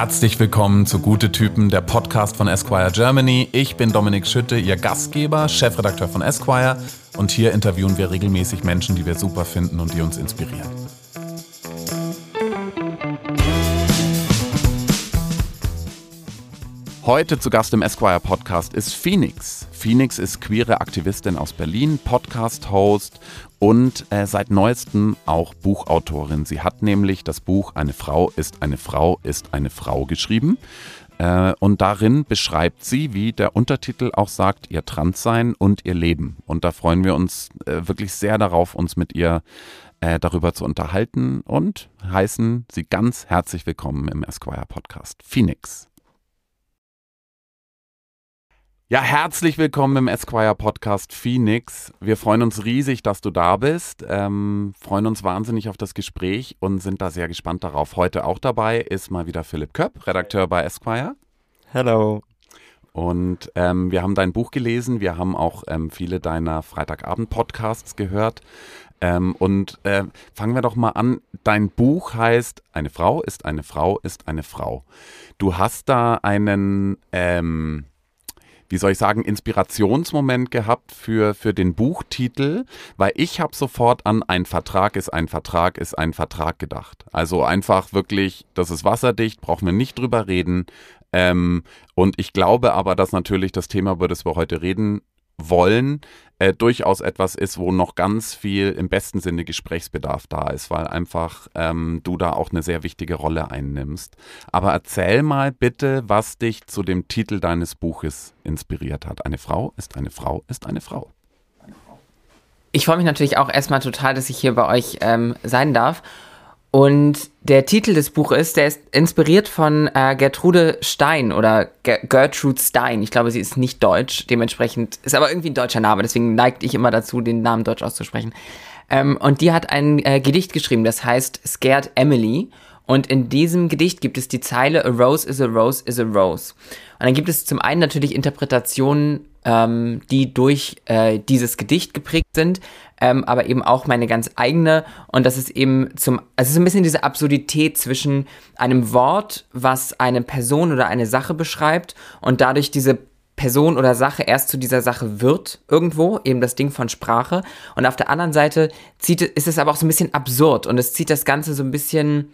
Herzlich willkommen zu Gute Typen, der Podcast von Esquire Germany. Ich bin Dominik Schütte, Ihr Gastgeber, Chefredakteur von Esquire. Und hier interviewen wir regelmäßig Menschen, die wir super finden und die uns inspirieren. Heute zu Gast im Esquire Podcast ist Phoenix. Phoenix ist queere Aktivistin aus Berlin, Podcast-Host und äh, seit neuestem auch Buchautorin. Sie hat nämlich das Buch Eine Frau ist eine Frau ist eine Frau geschrieben. Äh, und darin beschreibt sie, wie der Untertitel auch sagt, ihr Transsein und ihr Leben. Und da freuen wir uns äh, wirklich sehr darauf, uns mit ihr äh, darüber zu unterhalten und heißen sie ganz herzlich willkommen im Esquire Podcast. Phoenix. Ja, herzlich willkommen im Esquire Podcast Phoenix. Wir freuen uns riesig, dass du da bist, ähm, freuen uns wahnsinnig auf das Gespräch und sind da sehr gespannt darauf. Heute auch dabei ist mal wieder Philipp Köpp, Redakteur bei Esquire. Hello. Und ähm, wir haben dein Buch gelesen, wir haben auch ähm, viele deiner Freitagabend-Podcasts gehört. Ähm, und äh, fangen wir doch mal an. Dein Buch heißt Eine Frau ist eine Frau ist eine Frau. Du hast da einen ähm, wie soll ich sagen, Inspirationsmoment gehabt für, für den Buchtitel, weil ich habe sofort an ein Vertrag ist ein Vertrag ist ein Vertrag gedacht. Also einfach wirklich, das ist wasserdicht, brauchen wir nicht drüber reden. Ähm, und ich glaube aber, dass natürlich das Thema, über das wir heute reden wollen, äh, durchaus etwas ist, wo noch ganz viel im besten Sinne Gesprächsbedarf da ist, weil einfach ähm, du da auch eine sehr wichtige Rolle einnimmst. Aber erzähl mal bitte, was dich zu dem Titel deines Buches inspiriert hat. Eine Frau ist eine Frau ist eine Frau. Ich freue mich natürlich auch erstmal total, dass ich hier bei euch ähm, sein darf. Und der Titel des Buches, der ist inspiriert von äh, Gertrude Stein oder Ger Gertrude Stein. Ich glaube, sie ist nicht deutsch, dementsprechend ist aber irgendwie ein deutscher Name, deswegen neigt ich immer dazu, den Namen deutsch auszusprechen. Ähm, und die hat ein äh, Gedicht geschrieben, das heißt Scared Emily. Und in diesem Gedicht gibt es die Zeile A rose is a rose is a rose. Und dann gibt es zum einen natürlich Interpretationen, ähm, die durch äh, dieses Gedicht geprägt sind, ähm, aber eben auch meine ganz eigene. Und das ist eben zum, also es ist ein bisschen diese Absurdität zwischen einem Wort, was eine Person oder eine Sache beschreibt und dadurch diese Person oder Sache erst zu dieser Sache wird irgendwo, eben das Ding von Sprache. Und auf der anderen Seite zieht, ist es aber auch so ein bisschen absurd und es zieht das Ganze so ein bisschen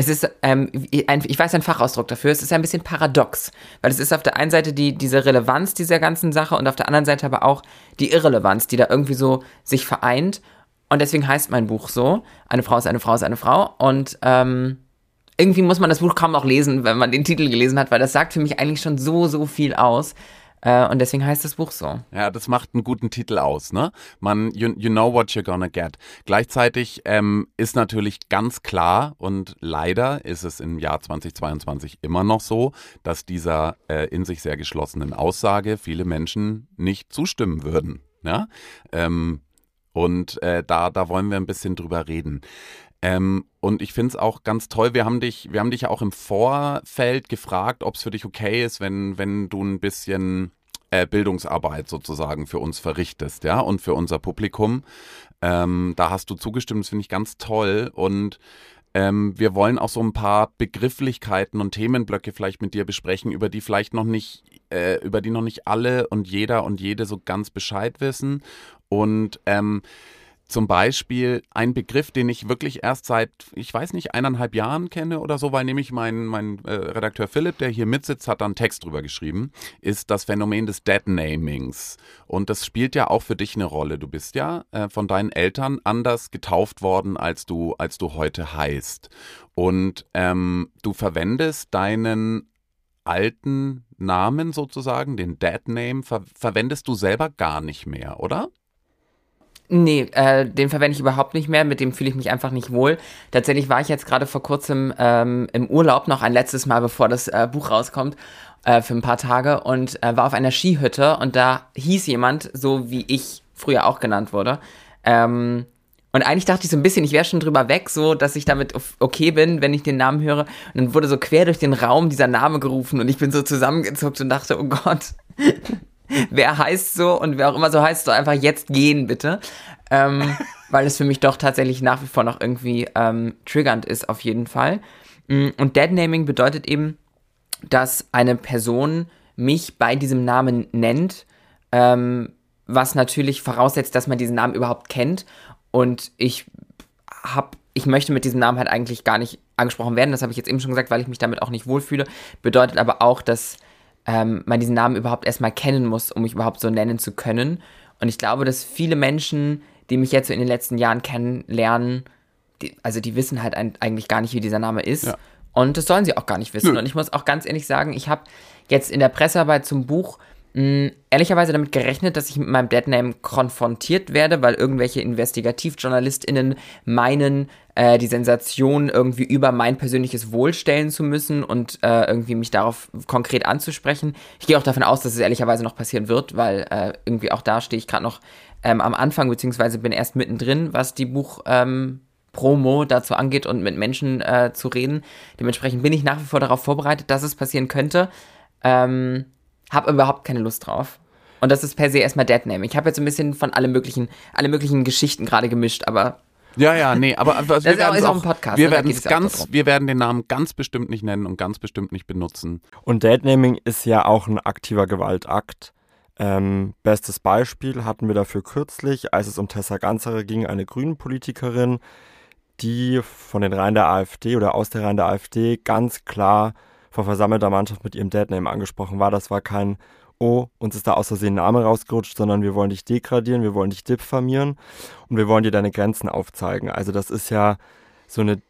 es ist, ähm, ein, ich weiß einen Fachausdruck dafür, es ist ein bisschen paradox, weil es ist auf der einen Seite die, diese Relevanz dieser ganzen Sache und auf der anderen Seite aber auch die Irrelevanz, die da irgendwie so sich vereint. Und deswegen heißt mein Buch so, eine Frau ist eine Frau ist eine Frau. Und ähm, irgendwie muss man das Buch kaum noch lesen, wenn man den Titel gelesen hat, weil das sagt für mich eigentlich schon so, so viel aus. Äh, und deswegen heißt das Buch so. Ja, das macht einen guten Titel aus, ne? Man, you, you know what you're gonna get. Gleichzeitig ähm, ist natürlich ganz klar und leider ist es im Jahr 2022 immer noch so, dass dieser äh, in sich sehr geschlossenen Aussage viele Menschen nicht zustimmen würden. Ja? Ähm, und äh, da, da wollen wir ein bisschen drüber reden. Ähm, und ich finde es auch ganz toll. Wir haben dich, wir haben dich ja auch im Vorfeld gefragt, ob es für dich okay ist, wenn, wenn du ein bisschen äh, Bildungsarbeit sozusagen für uns verrichtest, ja, und für unser Publikum. Ähm, da hast du zugestimmt, das finde ich ganz toll. Und ähm, wir wollen auch so ein paar Begrifflichkeiten und Themenblöcke vielleicht mit dir besprechen, über die vielleicht noch nicht, äh, über die noch nicht alle und jeder und jede so ganz Bescheid wissen. Und ähm, zum Beispiel ein Begriff, den ich wirklich erst seit, ich weiß nicht, eineinhalb Jahren kenne oder so, weil nämlich mein, mein äh, Redakteur Philipp, der hier mitsitzt, hat da einen Text drüber geschrieben, ist das Phänomen des Dead-Namings. Und das spielt ja auch für dich eine Rolle. Du bist ja äh, von deinen Eltern anders getauft worden, als du, als du heute heißt. Und ähm, du verwendest deinen alten Namen sozusagen, den Dead Name, ver verwendest du selber gar nicht mehr, oder? Nee, äh, den verwende ich überhaupt nicht mehr, mit dem fühle ich mich einfach nicht wohl. Tatsächlich war ich jetzt gerade vor kurzem ähm, im Urlaub noch ein letztes Mal, bevor das äh, Buch rauskommt, äh, für ein paar Tage und äh, war auf einer Skihütte und da hieß jemand, so wie ich früher auch genannt wurde. Ähm, und eigentlich dachte ich so ein bisschen, ich wäre schon drüber weg, so dass ich damit okay bin, wenn ich den Namen höre. Und dann wurde so quer durch den Raum dieser Name gerufen und ich bin so zusammengezuckt und dachte, oh Gott, wer heißt so und wer auch immer so heißt, soll einfach jetzt gehen, bitte. Ähm, weil es für mich doch tatsächlich nach wie vor noch irgendwie ähm, triggernd ist, auf jeden Fall. Mm, und Deadnaming bedeutet eben, dass eine Person mich bei diesem Namen nennt, ähm, was natürlich voraussetzt, dass man diesen Namen überhaupt kennt. Und ich habe, ich möchte mit diesem Namen halt eigentlich gar nicht angesprochen werden. Das habe ich jetzt eben schon gesagt, weil ich mich damit auch nicht wohlfühle. Bedeutet aber auch, dass ähm, man diesen Namen überhaupt erstmal kennen muss, um mich überhaupt so nennen zu können. Und ich glaube, dass viele Menschen, die mich jetzt so in den letzten Jahren kennenlernen, die, also die wissen halt ein, eigentlich gar nicht, wie dieser Name ist. Ja. Und das sollen sie auch gar nicht wissen. Nö. Und ich muss auch ganz ehrlich sagen, ich habe jetzt in der Pressearbeit zum Buch mh, hm, ehrlicherweise damit gerechnet, dass ich mit meinem Deadname konfrontiert werde, weil irgendwelche InvestigativjournalistInnen meinen, äh, die Sensation irgendwie über mein persönliches Wohl stellen zu müssen und äh, irgendwie mich darauf konkret anzusprechen. Ich gehe auch davon aus, dass es ehrlicherweise noch passieren wird, weil äh, irgendwie auch da stehe ich gerade noch ähm, am Anfang, beziehungsweise bin erst mittendrin, was die Buch. Ähm, Promo dazu angeht und mit Menschen äh, zu reden. Dementsprechend bin ich nach wie vor darauf vorbereitet, dass es passieren könnte. Ähm, habe überhaupt keine Lust drauf. Und das ist per se erstmal Deadname. Ich habe jetzt ein bisschen von alle möglichen, alle möglichen Geschichten gerade gemischt, aber. Ja, ja, nee, aber also, wir werden ist auch ein Podcast. Wir ne? werden es ganz, wir werden den Namen ganz bestimmt nicht nennen und ganz bestimmt nicht benutzen. Und Deadnaming ist ja auch ein aktiver Gewaltakt. Ähm, bestes Beispiel hatten wir dafür kürzlich, als es um Tessa Ganzere ging, eine Grünen-Politikerin, die von den Reihen der AfD oder aus der Reihen der AfD ganz klar vor versammelter Mannschaft mit ihrem Deadname angesprochen war. Das war kein, oh, uns ist da aus Versehen ein Name rausgerutscht, sondern wir wollen dich degradieren, wir wollen dich diffamieren und wir wollen dir deine Grenzen aufzeigen. Also das ist ja so eine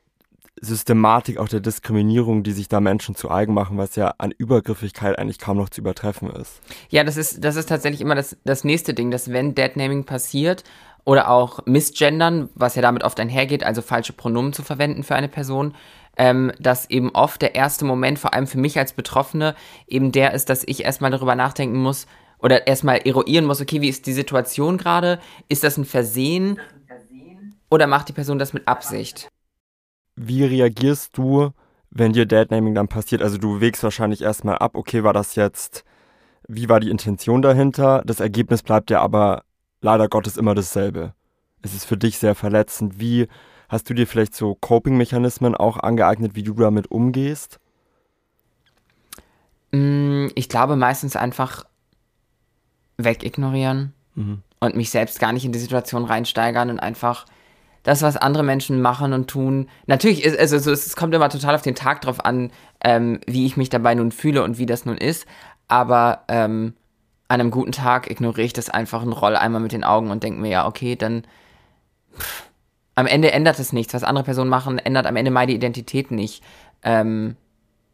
Systematik auch der Diskriminierung, die sich da Menschen zu eigen machen, was ja an Übergriffigkeit eigentlich kaum noch zu übertreffen ist. Ja, das ist, das ist tatsächlich immer das, das nächste Ding, dass wenn Deadnaming passiert oder auch Missgendern, was ja damit oft einhergeht, also falsche Pronomen zu verwenden für eine Person, ähm, dass eben oft der erste Moment, vor allem für mich als Betroffene, eben der ist, dass ich erstmal darüber nachdenken muss oder erstmal eruieren muss, okay, wie ist die Situation gerade? Ist das ein Versehen? Oder macht die Person das mit Absicht? Wie reagierst du, wenn dir Deadnaming dann passiert? Also du wägst wahrscheinlich erstmal ab, okay, war das jetzt, wie war die Intention dahinter? Das Ergebnis bleibt ja aber leider Gottes immer dasselbe. Es ist für dich sehr verletzend. Wie Hast du dir vielleicht so Coping-Mechanismen auch angeeignet, wie du damit umgehst? Mm, ich glaube meistens einfach wegignorieren mhm. und mich selbst gar nicht in die Situation reinsteigern und einfach das, was andere Menschen machen und tun. Natürlich, ist, also es kommt immer total auf den Tag drauf an, ähm, wie ich mich dabei nun fühle und wie das nun ist. Aber ähm, an einem guten Tag ignoriere ich das einfach und rolle einmal mit den Augen und denke mir, ja, okay, dann pff, am Ende ändert es nichts. Was andere Personen machen, ändert am Ende meine Identität nicht. Ähm,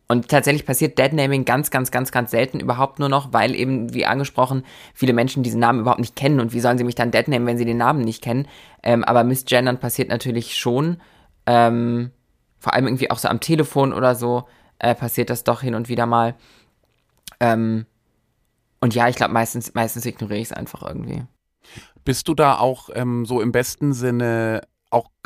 und tatsächlich passiert Deadnaming ganz, ganz, ganz, ganz selten überhaupt nur noch, weil eben, wie angesprochen, viele Menschen diesen Namen überhaupt nicht kennen. Und wie sollen sie mich dann Deadnamen, wenn sie den Namen nicht kennen? Ähm, aber Missgendern passiert natürlich schon. Ähm, vor allem irgendwie auch so am Telefon oder so äh, passiert das doch hin und wieder mal. Ähm, und ja, ich glaube, meistens, meistens ignoriere ich es einfach irgendwie. Bist du da auch ähm, so im besten Sinne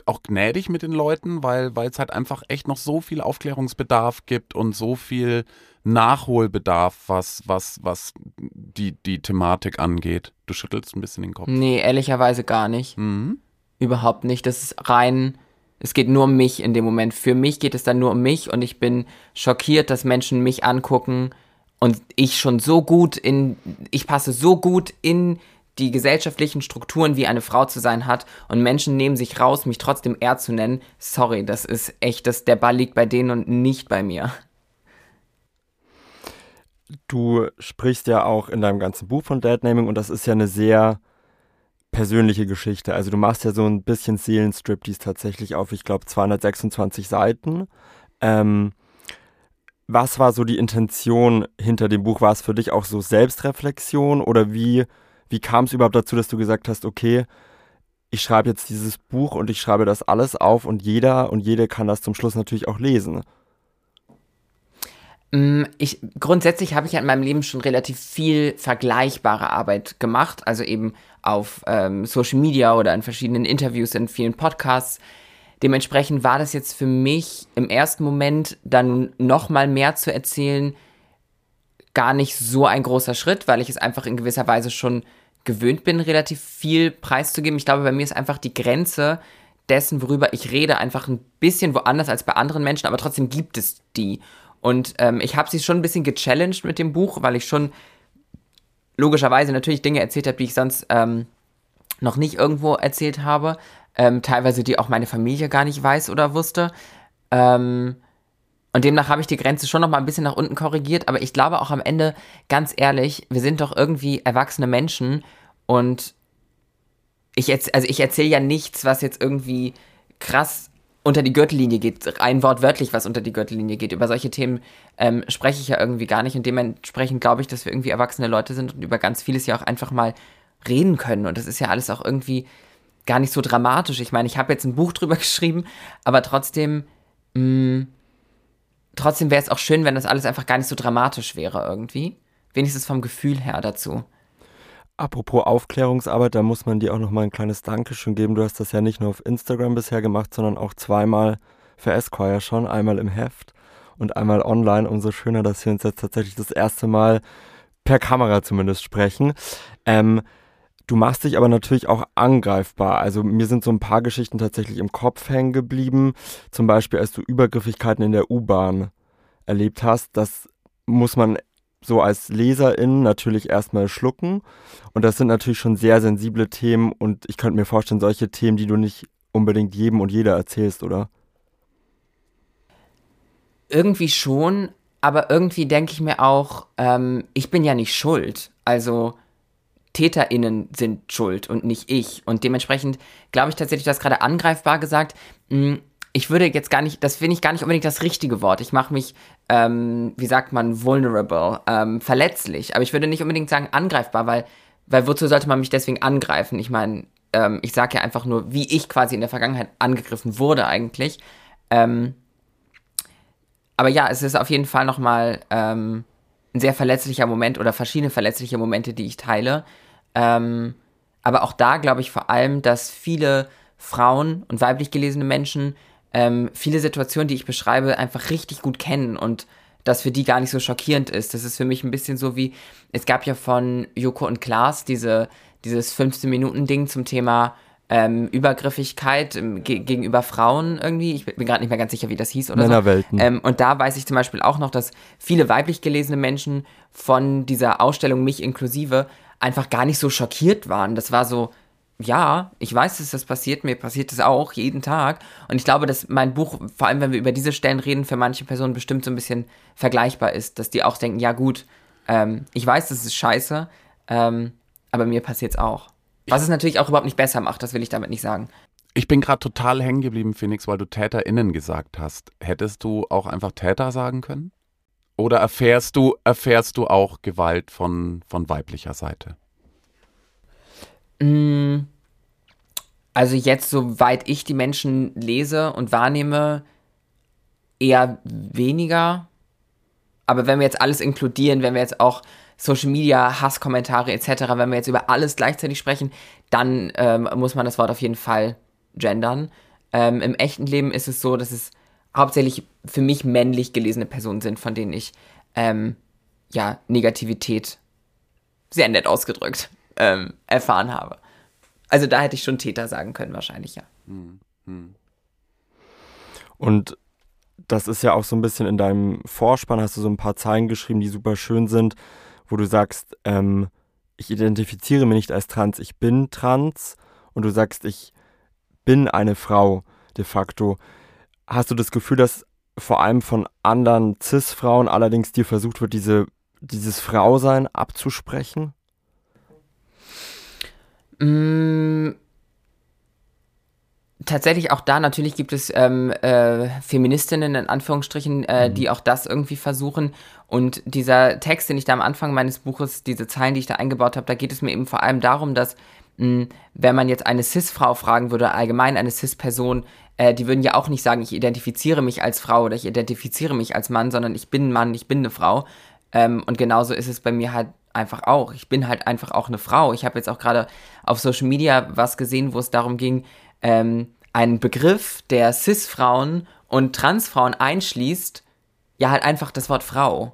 auch, gnädig mit den Leuten, weil es halt einfach echt noch so viel Aufklärungsbedarf gibt und so viel Nachholbedarf, was, was, was die, die Thematik angeht. Du schüttelst ein bisschen den Kopf. Nee, ehrlicherweise gar nicht. Mhm. Überhaupt nicht. Das ist rein, es geht nur um mich in dem Moment. Für mich geht es dann nur um mich und ich bin schockiert, dass Menschen mich angucken und ich schon so gut in, ich passe so gut in die gesellschaftlichen Strukturen, wie eine Frau zu sein hat und Menschen nehmen sich raus, mich trotzdem er zu nennen. Sorry, das ist echt, das, der Ball liegt bei denen und nicht bei mir. Du sprichst ja auch in deinem ganzen Buch von Deadnaming und das ist ja eine sehr persönliche Geschichte. Also du machst ja so ein bisschen Seelenstrip, die ist tatsächlich auf, ich glaube, 226 Seiten. Ähm, was war so die Intention hinter dem Buch? War es für dich auch so Selbstreflexion oder wie wie kam es überhaupt dazu, dass du gesagt hast, okay, ich schreibe jetzt dieses Buch und ich schreibe das alles auf und jeder und jede kann das zum Schluss natürlich auch lesen? Mm, ich, grundsätzlich habe ich ja in meinem Leben schon relativ viel vergleichbare Arbeit gemacht, also eben auf ähm, Social Media oder in verschiedenen Interviews, in vielen Podcasts. Dementsprechend war das jetzt für mich im ersten Moment dann noch mal mehr zu erzählen, gar nicht so ein großer Schritt, weil ich es einfach in gewisser Weise schon gewöhnt bin, relativ viel preiszugeben. Ich glaube, bei mir ist einfach die Grenze, dessen, worüber ich rede, einfach ein bisschen woanders als bei anderen Menschen, aber trotzdem gibt es die. Und ähm, ich habe sie schon ein bisschen gechallenged mit dem Buch, weil ich schon logischerweise natürlich Dinge erzählt habe, die ich sonst ähm, noch nicht irgendwo erzählt habe. Ähm, teilweise die auch meine Familie gar nicht weiß oder wusste. Ähm, und demnach habe ich die Grenze schon noch mal ein bisschen nach unten korrigiert. Aber ich glaube auch am Ende, ganz ehrlich, wir sind doch irgendwie erwachsene Menschen und ich, also ich erzähle ja nichts, was jetzt irgendwie krass unter die Gürtellinie geht, rein wortwörtlich, was unter die Gürtellinie geht. Über solche Themen ähm, spreche ich ja irgendwie gar nicht und dementsprechend glaube ich, dass wir irgendwie erwachsene Leute sind und über ganz vieles ja auch einfach mal reden können. Und das ist ja alles auch irgendwie gar nicht so dramatisch. Ich meine, ich habe jetzt ein Buch drüber geschrieben, aber trotzdem, mh, mm, trotzdem wäre es auch schön, wenn das alles einfach gar nicht so dramatisch wäre irgendwie. Wenigstens vom Gefühl her dazu. Apropos Aufklärungsarbeit, da muss man dir auch noch mal ein kleines Dankeschön geben. Du hast das ja nicht nur auf Instagram bisher gemacht, sondern auch zweimal für Esquire schon. Einmal im Heft und einmal online. Umso schöner, dass wir uns jetzt tatsächlich das erste Mal per Kamera zumindest sprechen. Ähm, du machst dich aber natürlich auch angreifbar. Also mir sind so ein paar Geschichten tatsächlich im Kopf hängen geblieben. Zum Beispiel, als du Übergriffigkeiten in der U-Bahn erlebt hast. Das muss man so als Leserin natürlich erstmal schlucken. Und das sind natürlich schon sehr sensible Themen und ich könnte mir vorstellen, solche Themen, die du nicht unbedingt jedem und jeder erzählst, oder? Irgendwie schon, aber irgendwie denke ich mir auch, ähm, ich bin ja nicht schuld. Also TäterInnen sind schuld und nicht ich. Und dementsprechend glaube ich tatsächlich, du hast gerade angreifbar gesagt. Hm, ich würde jetzt gar nicht, das finde ich gar nicht unbedingt das richtige Wort. Ich mache mich, ähm, wie sagt man, vulnerable, ähm, verletzlich. Aber ich würde nicht unbedingt sagen angreifbar, weil, weil wozu sollte man mich deswegen angreifen? Ich meine, ähm, ich sage ja einfach nur, wie ich quasi in der Vergangenheit angegriffen wurde eigentlich. Ähm, aber ja, es ist auf jeden Fall nochmal ähm, ein sehr verletzlicher Moment oder verschiedene verletzliche Momente, die ich teile. Ähm, aber auch da glaube ich vor allem, dass viele Frauen und weiblich gelesene Menschen ähm, viele Situationen, die ich beschreibe, einfach richtig gut kennen und das für die gar nicht so schockierend ist. Das ist für mich ein bisschen so wie, es gab ja von Joko und Klaas diese, dieses 15-Minuten-Ding zum Thema ähm, Übergriffigkeit ähm, ge gegenüber Frauen irgendwie. Ich bin gerade nicht mehr ganz sicher, wie das hieß oder Männerwelten. so. Ähm, und da weiß ich zum Beispiel auch noch, dass viele weiblich gelesene Menschen von dieser Ausstellung, mich inklusive, einfach gar nicht so schockiert waren. Das war so, ja, ich weiß, dass das passiert, mir passiert das auch jeden Tag. Und ich glaube, dass mein Buch, vor allem wenn wir über diese Stellen reden, für manche Personen bestimmt so ein bisschen vergleichbar ist, dass die auch denken, ja gut, ähm, ich weiß, das ist scheiße, ähm, aber mir passiert es auch. Was es natürlich auch überhaupt nicht besser macht, das will ich damit nicht sagen. Ich bin gerade total hängen geblieben, Phoenix, weil du TäterInnen gesagt hast. Hättest du auch einfach Täter sagen können? Oder erfährst du, erfährst du auch Gewalt von, von weiblicher Seite? Mm, also jetzt, soweit ich die Menschen lese und wahrnehme, eher weniger. Aber wenn wir jetzt alles inkludieren, wenn wir jetzt auch Social Media, Hasskommentare etc., wenn wir jetzt über alles gleichzeitig sprechen, dann ähm, muss man das Wort auf jeden Fall gendern. Ähm, Im echten Leben ist es so, dass es hauptsächlich für mich männlich gelesene Personen sind, von denen ich ähm, ja Negativität sehr nett ausgedrückt ähm, erfahren habe. Also da hätte ich schon Täter sagen können, wahrscheinlich, ja. Hm, hm. Und das ist ja auch so ein bisschen in deinem Vorspann, hast du so ein paar Zeilen geschrieben, die super schön sind, wo du sagst, ähm, ich identifiziere mich nicht als trans, ich bin trans. Und du sagst, ich bin eine Frau de facto. Hast du das Gefühl, dass vor allem von anderen CIS-Frauen allerdings dir versucht wird, diese, dieses Frausein abzusprechen? Mm, tatsächlich auch da, natürlich gibt es ähm, äh, Feministinnen in Anführungsstrichen, äh, mhm. die auch das irgendwie versuchen. Und dieser Text, den ich da am Anfang meines Buches, diese Zeilen, die ich da eingebaut habe, da geht es mir eben vor allem darum, dass mh, mm, wenn man jetzt eine CIS-Frau fragen würde, allgemein eine CIS-Person, äh, die würden ja auch nicht sagen, ich identifiziere mich als Frau oder ich identifiziere mich als Mann, sondern ich bin ein Mann, ich bin eine Frau. Ähm, und genauso ist es bei mir halt einfach auch. Ich bin halt einfach auch eine Frau. Ich habe jetzt auch gerade auf Social Media was gesehen, wo es darum ging, ähm, einen Begriff, der Cis-Frauen und Trans-Frauen einschließt, ja halt einfach das Wort Frau.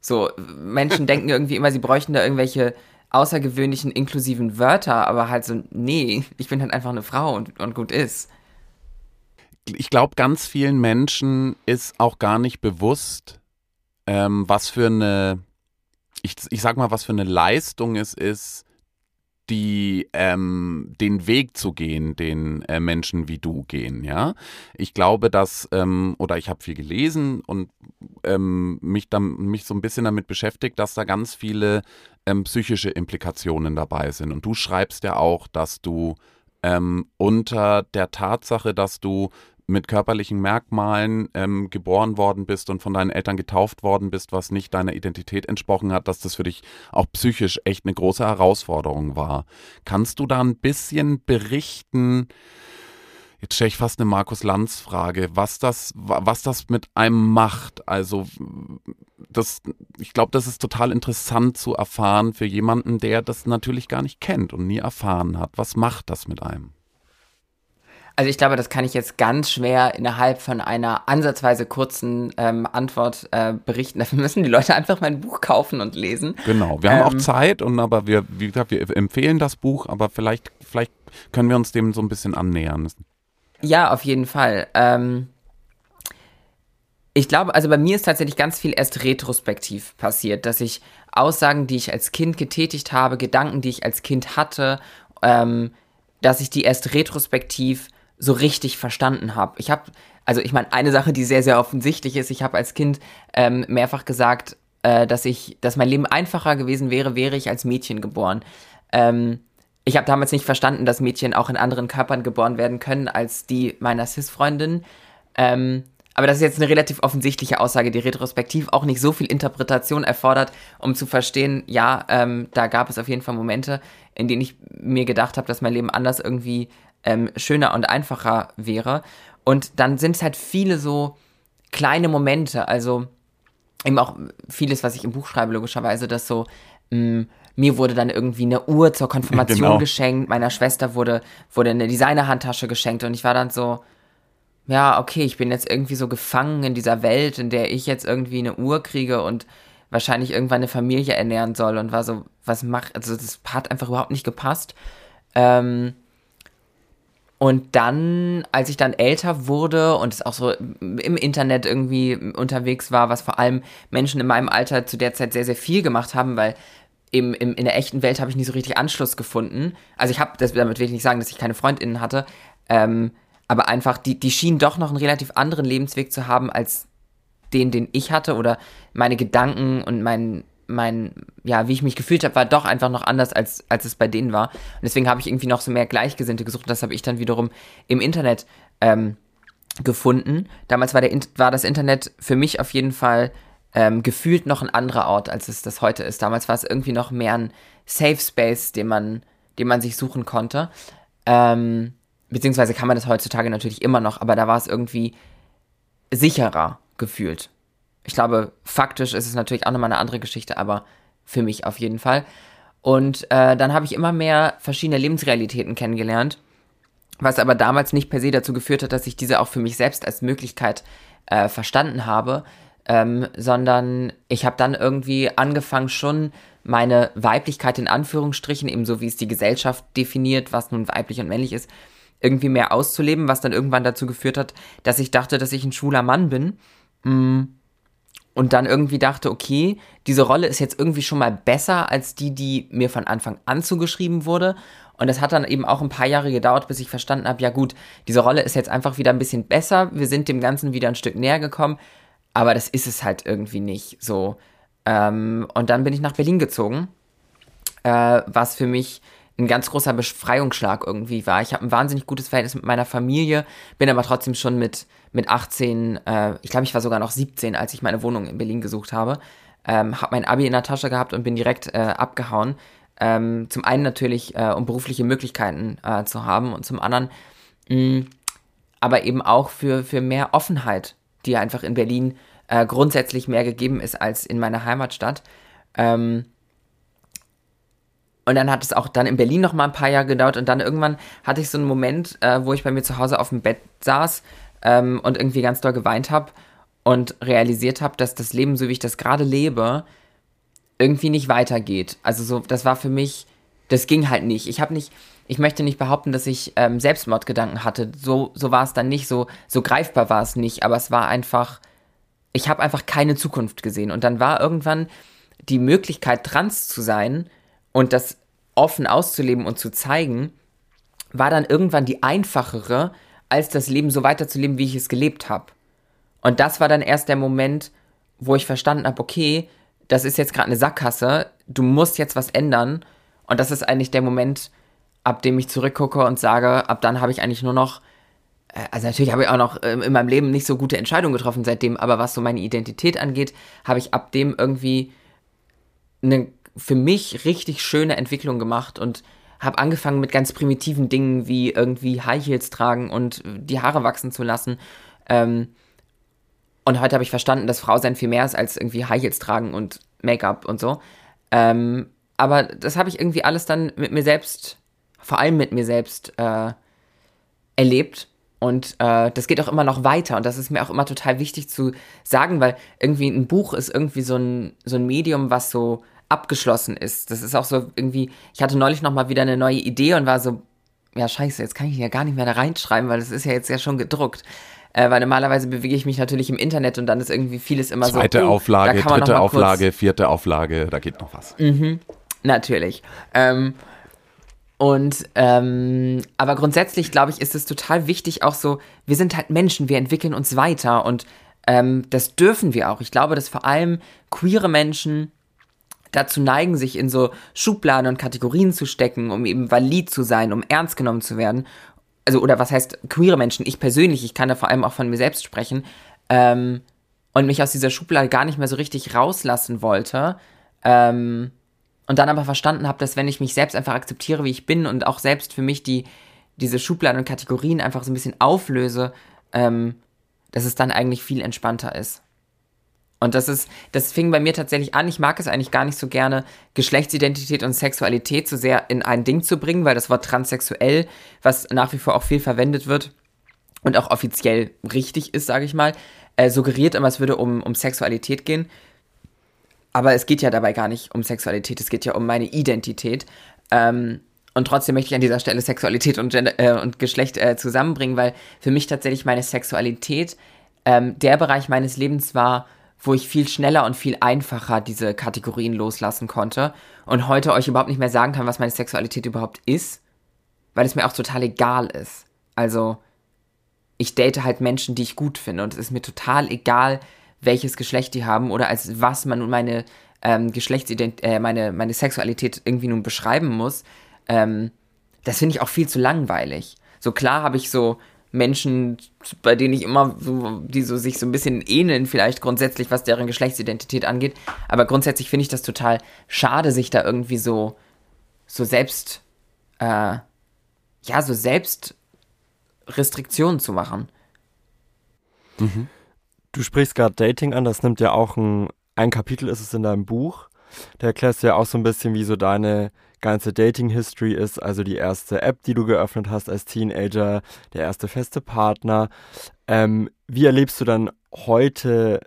So, Menschen denken irgendwie immer, sie bräuchten da irgendwelche außergewöhnlichen inklusiven Wörter, aber halt so, nee, ich bin halt einfach eine Frau und, und gut ist. Ich glaube, ganz vielen Menschen ist auch gar nicht bewusst, ähm, was für eine, ich, ich sag mal, was für eine Leistung es ist, die ähm, den Weg zu gehen, den äh, Menschen wie du gehen. Ja, ich glaube, dass ähm, oder ich habe viel gelesen und ähm, mich dann mich so ein bisschen damit beschäftigt, dass da ganz viele ähm, psychische Implikationen dabei sind. Und du schreibst ja auch, dass du ähm, unter der Tatsache, dass du mit körperlichen Merkmalen ähm, geboren worden bist und von deinen Eltern getauft worden bist, was nicht deiner Identität entsprochen hat, dass das für dich auch psychisch echt eine große Herausforderung war. Kannst du da ein bisschen berichten? Jetzt stelle ich fast eine Markus Lanz Frage, was das, was das mit einem macht. Also das, ich glaube, das ist total interessant zu erfahren für jemanden, der das natürlich gar nicht kennt und nie erfahren hat. Was macht das mit einem? Also ich glaube, das kann ich jetzt ganz schwer innerhalb von einer ansatzweise kurzen ähm, Antwort äh, berichten. Dafür müssen die Leute einfach mein Buch kaufen und lesen. Genau, wir haben auch ähm, Zeit und aber wir, wie gesagt, wir empfehlen das Buch, aber vielleicht, vielleicht können wir uns dem so ein bisschen annähern. Ja, auf jeden Fall. Ähm, ich glaube, also bei mir ist tatsächlich ganz viel erst retrospektiv passiert, dass ich Aussagen, die ich als Kind getätigt habe, Gedanken, die ich als Kind hatte, ähm, dass ich die erst retrospektiv so richtig verstanden habe. Ich habe, also ich meine, eine Sache, die sehr, sehr offensichtlich ist, ich habe als Kind ähm, mehrfach gesagt, äh, dass ich, dass mein Leben einfacher gewesen wäre, wäre ich als Mädchen geboren. Ähm, ich habe damals nicht verstanden, dass Mädchen auch in anderen Körpern geboren werden können als die meiner Cis-Freundin. Ähm, aber das ist jetzt eine relativ offensichtliche Aussage, die retrospektiv auch nicht so viel Interpretation erfordert, um zu verstehen, ja, ähm, da gab es auf jeden Fall Momente, in denen ich mir gedacht habe, dass mein Leben anders irgendwie ähm, schöner und einfacher wäre. Und dann sind es halt viele so kleine Momente, also eben auch vieles, was ich im Buch schreibe, logischerweise, dass so, mh, mm, mir wurde dann irgendwie eine Uhr zur Konfirmation genau. geschenkt, meiner Schwester wurde, wurde eine Designerhandtasche geschenkt und ich war dann so, ja, okay, ich bin jetzt irgendwie so gefangen in dieser Welt, in der ich jetzt irgendwie eine Uhr kriege und wahrscheinlich irgendwann eine Familie ernähren soll und war so, was macht, also das hat einfach überhaupt nicht gepasst. Ähm, und dann, als ich dann älter wurde und es auch so im Internet irgendwie unterwegs war, was vor allem Menschen in meinem Alter zu der Zeit sehr, sehr viel gemacht haben, weil im, im, in der echten Welt habe ich nicht so richtig Anschluss gefunden. Also ich habe, damit will ich nicht sagen, dass ich keine FreundInnen hatte, ähm, aber einfach, die, die schienen doch noch einen relativ anderen Lebensweg zu haben als den, den ich hatte oder meine Gedanken und mein, mein, ja, wie ich mich gefühlt habe, war doch einfach noch anders, als, als es bei denen war. Und deswegen habe ich irgendwie noch so mehr Gleichgesinnte gesucht. Das habe ich dann wiederum im Internet ähm, gefunden. Damals war, der, war das Internet für mich auf jeden Fall ähm, gefühlt noch ein anderer Ort, als es das heute ist. Damals war es irgendwie noch mehr ein Safe Space, den man, den man sich suchen konnte. Ähm, beziehungsweise kann man das heutzutage natürlich immer noch, aber da war es irgendwie sicherer gefühlt. Ich glaube, faktisch ist es natürlich auch nochmal eine andere Geschichte, aber für mich auf jeden Fall. Und äh, dann habe ich immer mehr verschiedene Lebensrealitäten kennengelernt, was aber damals nicht per se dazu geführt hat, dass ich diese auch für mich selbst als Möglichkeit äh, verstanden habe, ähm, sondern ich habe dann irgendwie angefangen schon meine Weiblichkeit in Anführungsstrichen, ebenso wie es die Gesellschaft definiert, was nun weiblich und männlich ist, irgendwie mehr auszuleben, was dann irgendwann dazu geführt hat, dass ich dachte, dass ich ein schwuler Mann bin. Mm und dann irgendwie dachte, okay, diese Rolle ist jetzt irgendwie schon mal besser als die, die mir von Anfang an zugeschrieben wurde. Und das hat dann eben auch ein paar Jahre gedauert, bis ich verstanden habe, ja gut, diese Rolle ist jetzt einfach wieder ein bisschen besser, wir sind dem Ganzen wieder ein Stück näher gekommen, aber das ist es halt irgendwie nicht so. Ähm, und dann bin ich nach Berlin gezogen, äh, was für mich ein ganz großer Befreiungsschlag irgendwie war. Ich habe ein wahnsinnig gutes Verhältnis mit meiner Familie, bin aber trotzdem schon mit mit 18, äh, ich glaube, ich war sogar noch 17, als ich meine Wohnung in Berlin gesucht habe. Ähm, habe mein Abi in der Tasche gehabt und bin direkt äh, abgehauen. Ähm, zum einen natürlich, äh, um berufliche Möglichkeiten äh, zu haben und zum anderen, mh, aber eben auch für, für mehr Offenheit, die einfach in Berlin äh, grundsätzlich mehr gegeben ist als in meiner Heimatstadt. Ähm, und dann hat es auch dann in Berlin noch mal ein paar Jahre gedauert und dann irgendwann hatte ich so einen Moment, äh, wo ich bei mir zu Hause auf dem Bett saß ähm, und irgendwie ganz doll geweint habe und realisiert habe, dass das Leben, so wie ich das gerade lebe, irgendwie nicht weitergeht. Also so, das war für mich, das ging halt nicht. Ich habe nicht, ich möchte nicht behaupten, dass ich ähm, Selbstmordgedanken hatte. So, so war es dann nicht, so, so greifbar war es nicht, aber es war einfach, ich habe einfach keine Zukunft gesehen. Und dann war irgendwann die Möglichkeit, trans zu sein und das offen auszuleben und zu zeigen, war dann irgendwann die einfachere, als das Leben so weiterzuleben, wie ich es gelebt habe. Und das war dann erst der Moment, wo ich verstanden habe, okay, das ist jetzt gerade eine Sackgasse, du musst jetzt was ändern. Und das ist eigentlich der Moment, ab dem ich zurückgucke und sage, ab dann habe ich eigentlich nur noch, äh, also natürlich habe ich auch noch ähm, in meinem Leben nicht so gute Entscheidungen getroffen seitdem, aber was so meine Identität angeht, habe ich ab dem irgendwie eine für mich richtig schöne Entwicklung gemacht und habe angefangen mit ganz primitiven Dingen wie irgendwie High Heels tragen und die Haare wachsen zu lassen. Ähm, und heute habe ich verstanden, dass Frau sein viel mehr ist als irgendwie High Heels tragen und Make-up und so. Ähm, aber das habe ich irgendwie alles dann mit mir selbst, vor allem mit mir selbst, äh, erlebt. Und äh, das geht auch immer noch weiter. Und das ist mir auch immer total wichtig zu sagen, weil irgendwie ein Buch ist irgendwie so ein, so ein Medium, was so abgeschlossen ist. Das ist auch so irgendwie, ich hatte neulich nochmal wieder eine neue Idee und war so, ja scheiße, jetzt kann ich ja gar nicht mehr da reinschreiben, weil das ist ja jetzt ja schon gedruckt. Äh, weil normalerweise bewege ich mich natürlich im Internet und dann ist irgendwie vieles immer Zweite so. Zweite oh, Auflage, dritte Auflage, vierte Auflage, da geht noch was. Mhm, natürlich. Ähm, und ähm, aber grundsätzlich glaube ich, ist es total wichtig, auch so, wir sind halt Menschen, wir entwickeln uns weiter und ähm, das dürfen wir auch. Ich glaube, dass vor allem queere Menschen dazu neigen, sich in so Schubladen und Kategorien zu stecken, um eben valid zu sein, um ernst genommen zu werden. Also, oder was heißt queere Menschen? Ich persönlich, ich kann da vor allem auch von mir selbst sprechen, ähm, und mich aus dieser Schublade gar nicht mehr so richtig rauslassen wollte. Ähm, und dann aber verstanden habe, dass wenn ich mich selbst einfach akzeptiere, wie ich bin und auch selbst für mich die, diese Schubladen und Kategorien einfach so ein bisschen auflöse, ähm, dass es dann eigentlich viel entspannter ist. Und das ist, das fing bei mir tatsächlich an. Ich mag es eigentlich gar nicht so gerne, Geschlechtsidentität und Sexualität so sehr in ein Ding zu bringen, weil das Wort transsexuell, was nach wie vor auch viel verwendet wird und auch offiziell richtig ist, sage ich mal, äh, suggeriert immer, es würde um, um Sexualität gehen. Aber es geht ja dabei gar nicht um Sexualität, es geht ja um meine Identität. Ähm, und trotzdem möchte ich an dieser Stelle Sexualität und, äh, und Geschlecht äh, zusammenbringen, weil für mich tatsächlich meine Sexualität ähm, der Bereich meines Lebens war, wo ich viel schneller und viel einfacher diese Kategorien loslassen konnte und heute euch überhaupt nicht mehr sagen kann, was meine Sexualität überhaupt ist, weil es mir auch total egal ist. Also, ich date halt Menschen, die ich gut finde und es ist mir total egal, welches Geschlecht die haben oder als was man nun meine ähm, Geschlechtsident äh, meine, meine Sexualität irgendwie nun beschreiben muss. Ähm, das finde ich auch viel zu langweilig. So klar habe ich so Menschen, bei denen ich immer so, die so sich so ein bisschen ähneln, vielleicht grundsätzlich, was deren Geschlechtsidentität angeht. Aber grundsätzlich finde ich das total schade, sich da irgendwie so, so selbst, äh, ja, so selbst Restriktionen zu machen. Mhm. Du sprichst gerade Dating an, das nimmt ja auch ein, ein Kapitel ist es in deinem Buch. Da erklärst du ja auch so ein bisschen, wie so deine ganze Dating-History ist, also die erste App, die du geöffnet hast als Teenager, der erste feste Partner. Ähm, wie erlebst du dann heute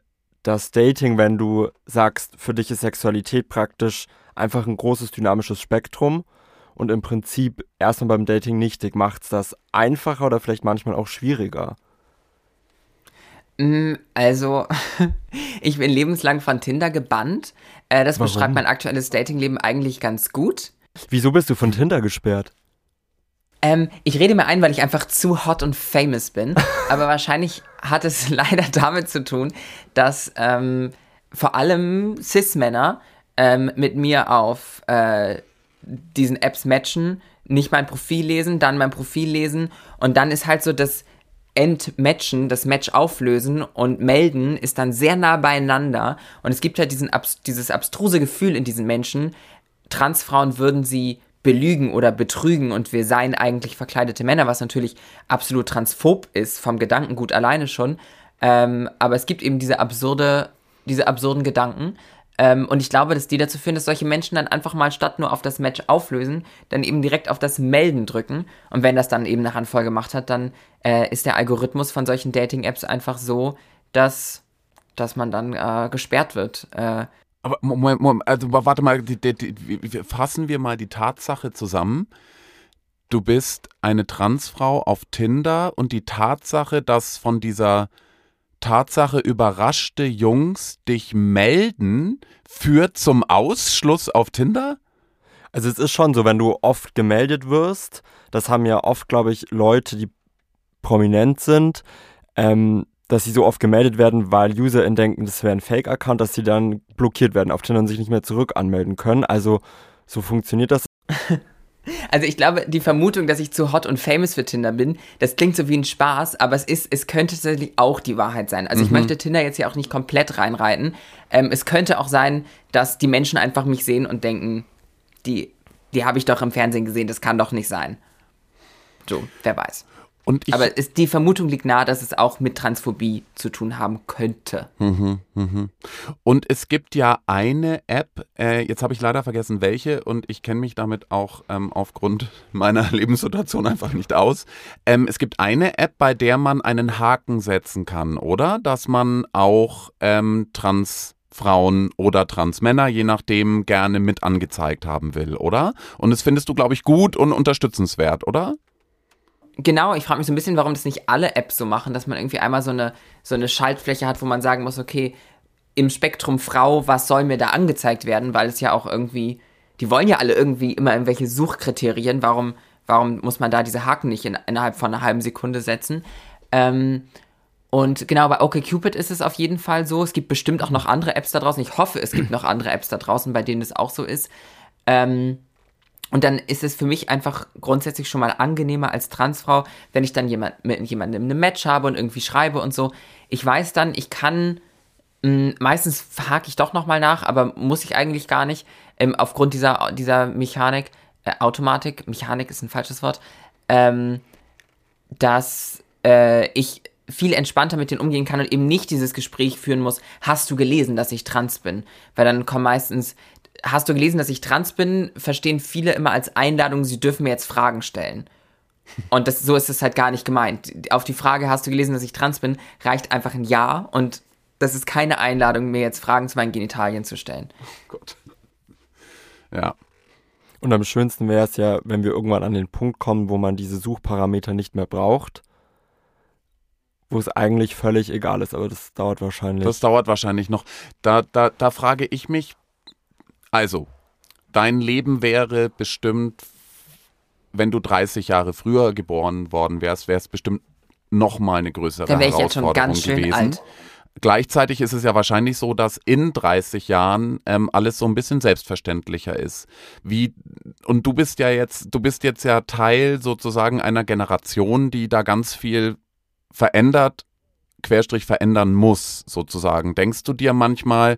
das Dating, wenn du sagst, für dich ist Sexualität praktisch einfach ein großes dynamisches Spektrum und im Prinzip erstmal beim Dating nichtig. Macht es das einfacher oder vielleicht manchmal auch schwieriger? Mm, also, ich bin lebenslang von Tinder gebannt. Äh, das Warum? beschreibt mein aktuelles Datingleben eigentlich ganz gut. Wieso bist du von Tinder gesperrt? Ähm, ich rede mir ein, weil ich einfach zu hot und famous bin. Aber wahrscheinlich hat es leider damit zu tun, dass ähm, vor allem Cis-Männer ähm, mit mir auf äh, diesen Apps matchen, nicht mein Profil lesen, dann mein Profil lesen und dann ist halt so das Entmatchen, das Match auflösen und melden ist dann sehr nah beieinander und es gibt halt diesen, dieses abstruse Gefühl in diesen Menschen, Transfrauen würden sie belügen oder betrügen und wir seien eigentlich verkleidete Männer, was natürlich absolut transphob ist, vom Gedankengut alleine schon. Ähm, aber es gibt eben diese absurde, diese absurden Gedanken. Ähm, und ich glaube, dass die dazu führen, dass solche Menschen dann einfach mal statt nur auf das Match auflösen, dann eben direkt auf das Melden drücken. Und wenn das dann eben nach Handvoll gemacht hat, dann äh, ist der Algorithmus von solchen Dating-Apps einfach so, dass, dass man dann äh, gesperrt wird. Äh, Aber Moment, Moment, also warte mal, die, die, die, fassen wir mal die Tatsache zusammen. Du bist eine Transfrau auf Tinder und die Tatsache, dass von dieser Tatsache überraschte Jungs dich melden, führt zum Ausschluss auf Tinder? Also es ist schon so, wenn du oft gemeldet wirst, das haben ja oft, glaube ich, Leute, die prominent sind, ähm, dass sie so oft gemeldet werden, weil UserInnen denken, das wäre ein Fake-Account, dass sie dann blockiert werden auf Tinder und sich nicht mehr zurück anmelden können. Also so funktioniert das. Also ich glaube, die Vermutung, dass ich zu hot und famous für Tinder bin, das klingt so wie ein Spaß, aber es ist, es könnte tatsächlich auch die Wahrheit sein. Also mhm. ich möchte Tinder jetzt hier auch nicht komplett reinreiten. Ähm, es könnte auch sein, dass die Menschen einfach mich sehen und denken, die, die habe ich doch im Fernsehen gesehen, das kann doch nicht sein. So, wer weiß. Ich, Aber ist, die Vermutung liegt nahe, dass es auch mit Transphobie zu tun haben könnte. Mhm, mhm. Und es gibt ja eine App, äh, jetzt habe ich leider vergessen welche und ich kenne mich damit auch ähm, aufgrund meiner Lebenssituation einfach nicht aus. Ähm, es gibt eine App, bei der man einen Haken setzen kann, oder? Dass man auch ähm, Transfrauen oder Transmänner, je nachdem, gerne mit angezeigt haben will, oder? Und das findest du, glaube ich, gut und unterstützenswert, oder? Genau, ich frage mich so ein bisschen, warum das nicht alle Apps so machen, dass man irgendwie einmal so eine, so eine Schaltfläche hat, wo man sagen muss, okay, im Spektrum Frau, was soll mir da angezeigt werden, weil es ja auch irgendwie, die wollen ja alle irgendwie immer irgendwelche Suchkriterien, warum, warum muss man da diese Haken nicht in, innerhalb von einer halben Sekunde setzen? Ähm, und genau, bei OkCupid ist es auf jeden Fall so. Es gibt bestimmt auch noch andere Apps da draußen. Ich hoffe, es gibt noch andere Apps da draußen, bei denen es auch so ist. Ähm, und dann ist es für mich einfach grundsätzlich schon mal angenehmer als Transfrau, wenn ich dann jemand, mit jemandem eine Match habe und irgendwie schreibe und so. Ich weiß dann, ich kann, mh, hm, meistens hake ich doch nochmal nach, aber muss ich eigentlich gar nicht, ähm, aufgrund dieser, dieser Mechanik, äh, Automatik, Mechanik ist ein falsches Wort, ähm, dass äh, ich viel entspannter mit denen umgehen kann und eben nicht dieses Gespräch führen muss, hast du gelesen, dass ich trans bin? Weil dann kommen meistens hast du gelesen, dass ich trans bin, verstehen viele immer als Einladung, sie dürfen mir jetzt Fragen stellen. Und das, so ist es halt gar nicht gemeint. Auf die Frage, hast du gelesen, dass ich trans bin, reicht einfach ein Ja und das ist keine Einladung, mir jetzt Fragen zu meinen Genitalien zu stellen. Oh Gott. Ja. Und am schönsten wäre es ja, wenn wir irgendwann an den Punkt kommen, wo man diese Suchparameter nicht mehr braucht, wo es eigentlich völlig egal ist, aber das dauert wahrscheinlich. Das dauert wahrscheinlich noch. Da, da, da frage ich mich, also, dein Leben wäre bestimmt, wenn du 30 Jahre früher geboren worden wärst, wäre es bestimmt noch mal eine größere wäre ich jetzt schon ganz schön gewesen. alt. Gleichzeitig ist es ja wahrscheinlich so, dass in 30 Jahren ähm, alles so ein bisschen selbstverständlicher ist. Wie und du bist ja jetzt, du bist jetzt ja Teil sozusagen einer Generation, die da ganz viel verändert, Querstrich verändern muss, sozusagen. Denkst du dir manchmal,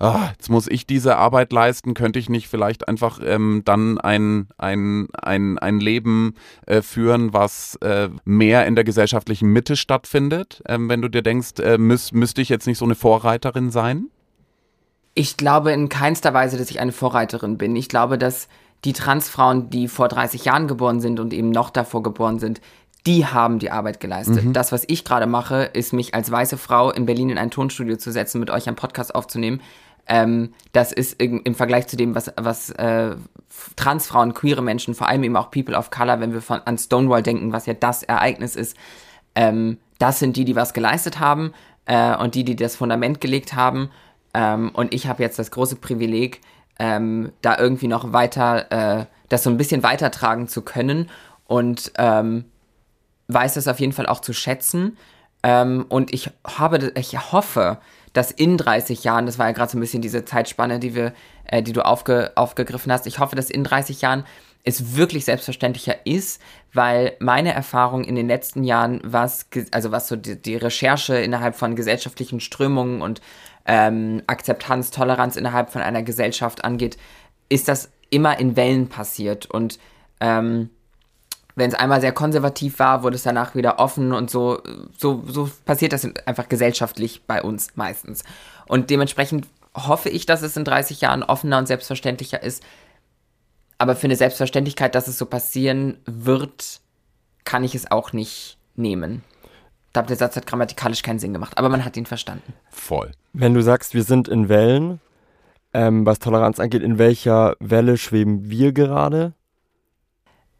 oh, jetzt muss ich diese Arbeit leisten, könnte ich nicht vielleicht einfach ähm, dann ein, ein, ein, ein Leben äh, führen, was äh, mehr in der gesellschaftlichen Mitte stattfindet, ähm, wenn du dir denkst, äh, müß, müsste ich jetzt nicht so eine Vorreiterin sein? Ich glaube in keinster Weise, dass ich eine Vorreiterin bin. Ich glaube, dass die Transfrauen, die vor 30 Jahren geboren sind und eben noch davor geboren sind, die haben die Arbeit geleistet. Mhm. Das, was ich gerade mache, ist mich als weiße Frau in Berlin in ein Tonstudio zu setzen, mit euch einen Podcast aufzunehmen. Ähm, das ist im, Vergleich zu dem, was, was äh, Transfrauen, queere Menschen, vor allem eben auch People of Color, wenn wir von, an Stonewall denken, was ja das Ereignis ist, ähm, das sind die, die was geleistet haben äh, und die, die das Fundament gelegt haben. Ähm, und ich habe jetzt das große Privileg, ähm, da irgendwie noch weiter, äh, das so ein bisschen weitertragen zu können und ähm, weiß das auf jeden Fall auch zu schätzen. Ähm, und ich habe, ich hoffe, dass in 30 Jahren, das war ja gerade so ein bisschen diese Zeitspanne, die wir, äh, die du aufge, aufgegriffen hast, ich hoffe, dass in 30 Jahren es wirklich selbstverständlicher ist, weil meine Erfahrung in den letzten Jahren, was, also was so die, die Recherche innerhalb von gesellschaftlichen Strömungen und ähm, Akzeptanz, Toleranz innerhalb von einer Gesellschaft angeht, ist das immer in Wellen passiert und ähm, wenn es einmal sehr konservativ war, wurde es danach wieder offen und so, so, so passiert das einfach gesellschaftlich bei uns meistens. Und dementsprechend hoffe ich, dass es in 30 Jahren offener und selbstverständlicher ist. Aber für eine Selbstverständlichkeit, dass es so passieren wird, kann ich es auch nicht nehmen. Ich glaube, der Satz hat grammatikalisch keinen Sinn gemacht, aber man hat ihn verstanden. Voll. Wenn du sagst, wir sind in Wellen, ähm, was Toleranz angeht, in welcher Welle schweben wir gerade?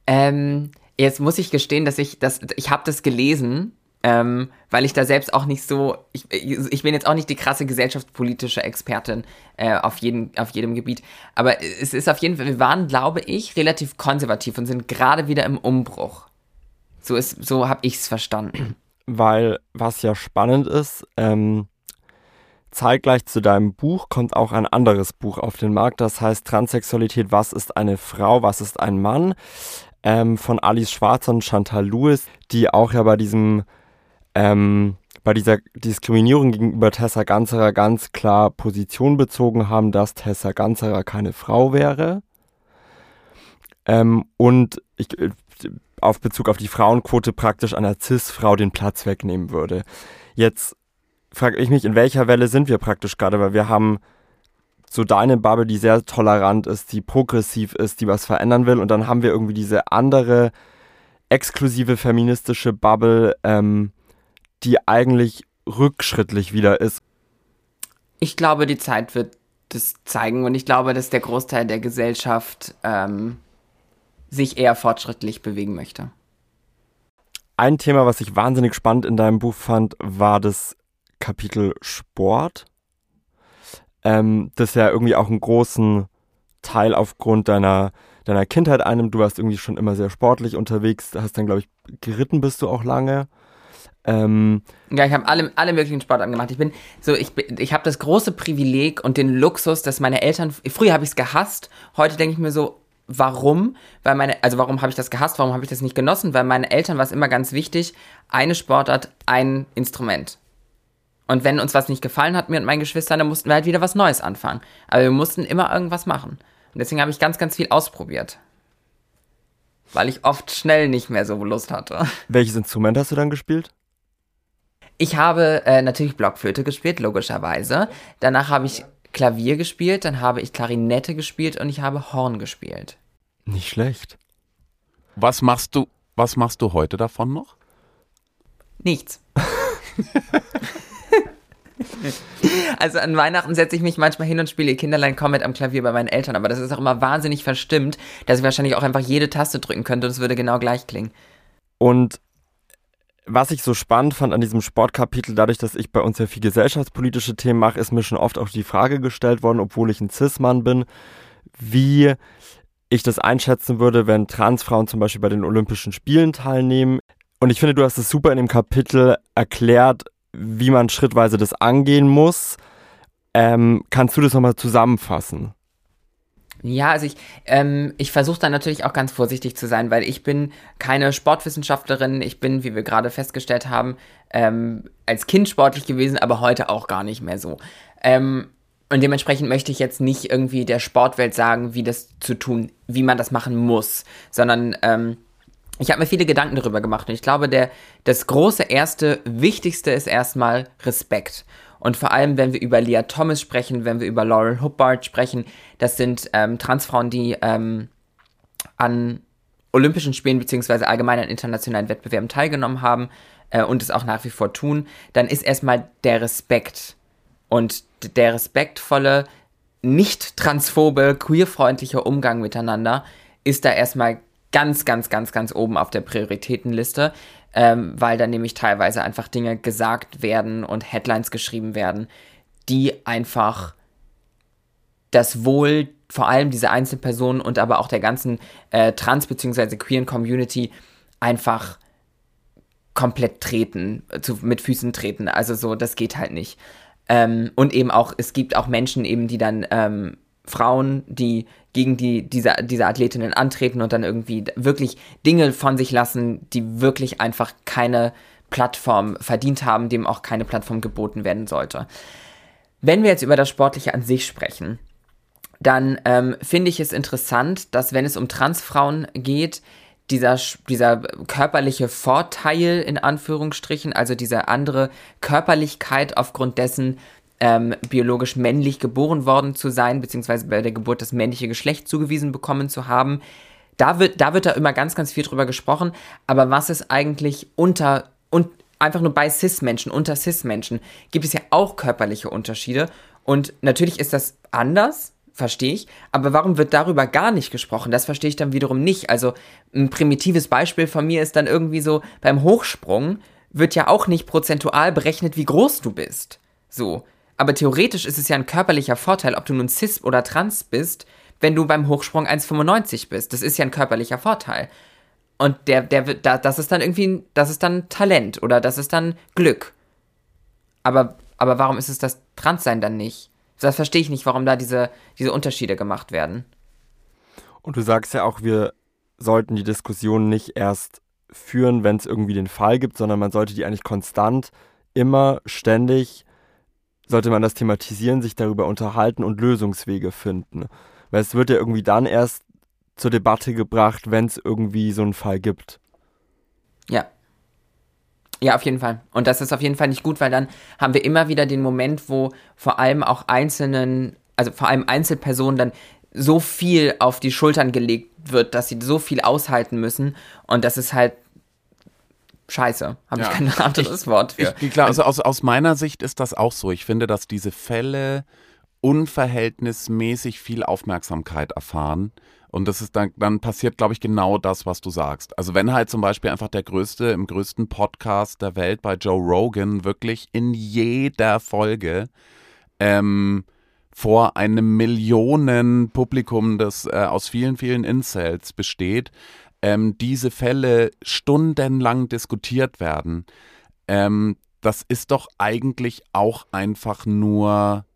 Ähm, jetzt muss ich gestehen, dass ich das, ich habe das gelesen, ähm, weil ich da selbst auch nicht so, ich, ich bin jetzt auch nicht die krasse gesellschaftspolitische Expertin äh, auf, jeden, auf jedem Gebiet, aber es ist auf jeden Fall, wir waren, glaube ich, relativ konservativ und sind gerade wieder im Umbruch. So so habe ich es verstanden. Weil was ja spannend ist, ähm, zeitgleich zu deinem Buch kommt auch ein anderes Buch auf den Markt, das heißt Transsexualität, was ist eine Frau, was ist ein Mann, ähm, von Alice Schwarzer und Chantal Lewis, die auch ja bei diesem ähm, bei dieser Diskriminierung gegenüber Tessa Ganzerer ganz klar Position bezogen haben, dass Tessa Ganzerer keine Frau wäre. Ähm, und ich, äh, auf Bezug auf die Frauenquote praktisch einer Cis-Frau den Platz wegnehmen würde. Jetzt frage ich mich, in welcher Welle sind wir praktisch gerade, weil wir haben so deine Bubble, die sehr tolerant ist, die progressiv ist, die was verändern will, und dann haben wir irgendwie diese andere exklusive feministische Bubble, ähm, die eigentlich rückschrittlich wieder ist. Ich glaube, die Zeit wird das zeigen und ich glaube, dass der Großteil der Gesellschaft ähm, sich eher fortschrittlich bewegen möchte. Ein Thema, was ich wahnsinnig spannend in deinem Buch fand, war das Kapitel Sport. Ähm, das ja irgendwie auch einen großen Teil aufgrund deiner, deiner Kindheit einnimmt. Du warst irgendwie schon immer sehr sportlich unterwegs, hast dann, glaube ich, geritten bist du auch lange. Ähm, ja, ich habe alle, alle möglichen Sportarten gemacht. Ich bin so, ich, ich habe das große Privileg und den Luxus, dass meine Eltern, früher habe ich es gehasst, heute denke ich mir so, warum? Weil meine, also warum habe ich das gehasst, warum habe ich das nicht genossen? Weil meine Eltern war es immer ganz wichtig, eine Sportart, ein Instrument. Und wenn uns was nicht gefallen hat, mir und meinen Geschwistern, dann mussten wir halt wieder was Neues anfangen. Aber wir mussten immer irgendwas machen. Und deswegen habe ich ganz, ganz viel ausprobiert. Weil ich oft schnell nicht mehr so Lust hatte. Welches Instrument hast du dann gespielt? Ich habe äh, natürlich Blockflöte gespielt, logischerweise. Danach habe ich Klavier gespielt, dann habe ich Klarinette gespielt und ich habe Horn gespielt. Nicht schlecht. Was machst du, was machst du heute davon noch? Nichts. also an Weihnachten setze ich mich manchmal hin und spiele Kinderlein Comet am Klavier bei meinen Eltern, aber das ist auch immer wahnsinnig verstimmt, dass ich wahrscheinlich auch einfach jede Taste drücken könnte und es würde genau gleich klingen. Und was ich so spannend fand an diesem Sportkapitel, dadurch, dass ich bei uns ja viel gesellschaftspolitische Themen mache, ist mir schon oft auch die Frage gestellt worden, obwohl ich ein Cis-Mann bin, wie ich das einschätzen würde, wenn Transfrauen zum Beispiel bei den Olympischen Spielen teilnehmen. Und ich finde, du hast es super in dem Kapitel erklärt, wie man schrittweise das angehen muss. Ähm, kannst du das nochmal zusammenfassen? Ja, also ich, ähm, ich versuche da natürlich auch ganz vorsichtig zu sein, weil ich bin keine Sportwissenschaftlerin. Ich bin, wie wir gerade festgestellt haben, ähm, als Kind sportlich gewesen, aber heute auch gar nicht mehr so. Ähm, und dementsprechend möchte ich jetzt nicht irgendwie der Sportwelt sagen, wie das zu tun, wie man das machen muss, sondern ähm, ich habe mir viele Gedanken darüber gemacht und ich glaube, der, das große erste, wichtigste ist erstmal Respekt. Und vor allem, wenn wir über Leah Thomas sprechen, wenn wir über Laurel Hubbard sprechen, das sind ähm, Transfrauen, die ähm, an Olympischen Spielen beziehungsweise allgemein an internationalen Wettbewerben teilgenommen haben äh, und es auch nach wie vor tun, dann ist erstmal der Respekt und der respektvolle, nicht transphobe, queerfreundliche Umgang miteinander ist da erstmal ganz, ganz, ganz, ganz oben auf der Prioritätenliste ähm, weil dann nämlich teilweise einfach Dinge gesagt werden und Headlines geschrieben werden, die einfach das Wohl vor allem dieser einzelnen Personen und aber auch der ganzen äh, trans- bzw. queeren Community einfach komplett treten, zu, mit Füßen treten. Also so, das geht halt nicht. Ähm, und eben auch, es gibt auch Menschen eben, die dann ähm, Frauen, die gegen die, diese, diese Athletinnen antreten und dann irgendwie wirklich Dinge von sich lassen, die wirklich einfach keine Plattform verdient haben, dem auch keine Plattform geboten werden sollte. Wenn wir jetzt über das Sportliche an sich sprechen, dann ähm, finde ich es interessant, dass wenn es um Transfrauen geht, dieser, dieser körperliche Vorteil in Anführungsstrichen, also diese andere Körperlichkeit aufgrund dessen, ähm, biologisch männlich geboren worden zu sein, beziehungsweise bei der Geburt das männliche Geschlecht zugewiesen bekommen zu haben. Da wird, da wird da immer ganz, ganz viel drüber gesprochen. Aber was ist eigentlich unter und einfach nur bei Cis-Menschen, unter Cis-Menschen, gibt es ja auch körperliche Unterschiede. Und natürlich ist das anders, verstehe ich, aber warum wird darüber gar nicht gesprochen? Das verstehe ich dann wiederum nicht. Also ein primitives Beispiel von mir ist dann irgendwie so, beim Hochsprung wird ja auch nicht prozentual berechnet, wie groß du bist. So. Aber theoretisch ist es ja ein körperlicher Vorteil, ob du nun cis oder trans bist, wenn du beim Hochsprung 1,95 bist. Das ist ja ein körperlicher Vorteil. Und der, der wird, das ist dann irgendwie, das ist dann Talent oder das ist dann Glück. Aber, aber warum ist es das Transsein dann nicht? Das verstehe ich nicht, warum da diese, diese Unterschiede gemacht werden. Und du sagst ja auch, wir sollten die Diskussion nicht erst führen, wenn es irgendwie den Fall gibt, sondern man sollte die eigentlich konstant, immer, ständig, sollte man das thematisieren, sich darüber unterhalten und Lösungswege finden. Weil es wird ja irgendwie dann erst zur Debatte gebracht, wenn es irgendwie so einen Fall gibt. Ja. Ja, auf jeden Fall. Und das ist auf jeden Fall nicht gut, weil dann haben wir immer wieder den Moment, wo vor allem auch einzelnen, also vor allem Einzelpersonen dann so viel auf die Schultern gelegt wird, dass sie so viel aushalten müssen. Und das ist halt scheiße. Habe ja. ich kein anderes ich, Wort für. Ich, klar, also aus, aus meiner Sicht ist das auch so. Ich finde, dass diese Fälle unverhältnismäßig viel Aufmerksamkeit erfahren. Und das ist dann, dann passiert, glaube ich, genau das, was du sagst. Also wenn halt zum Beispiel einfach der größte, im größten Podcast der Welt bei Joe Rogan wirklich in jeder Folge ähm, vor einem Millionenpublikum, das äh, aus vielen, vielen Incels besteht, ähm, diese Fälle stundenlang diskutiert werden. Ähm, das ist doch eigentlich auch einfach nur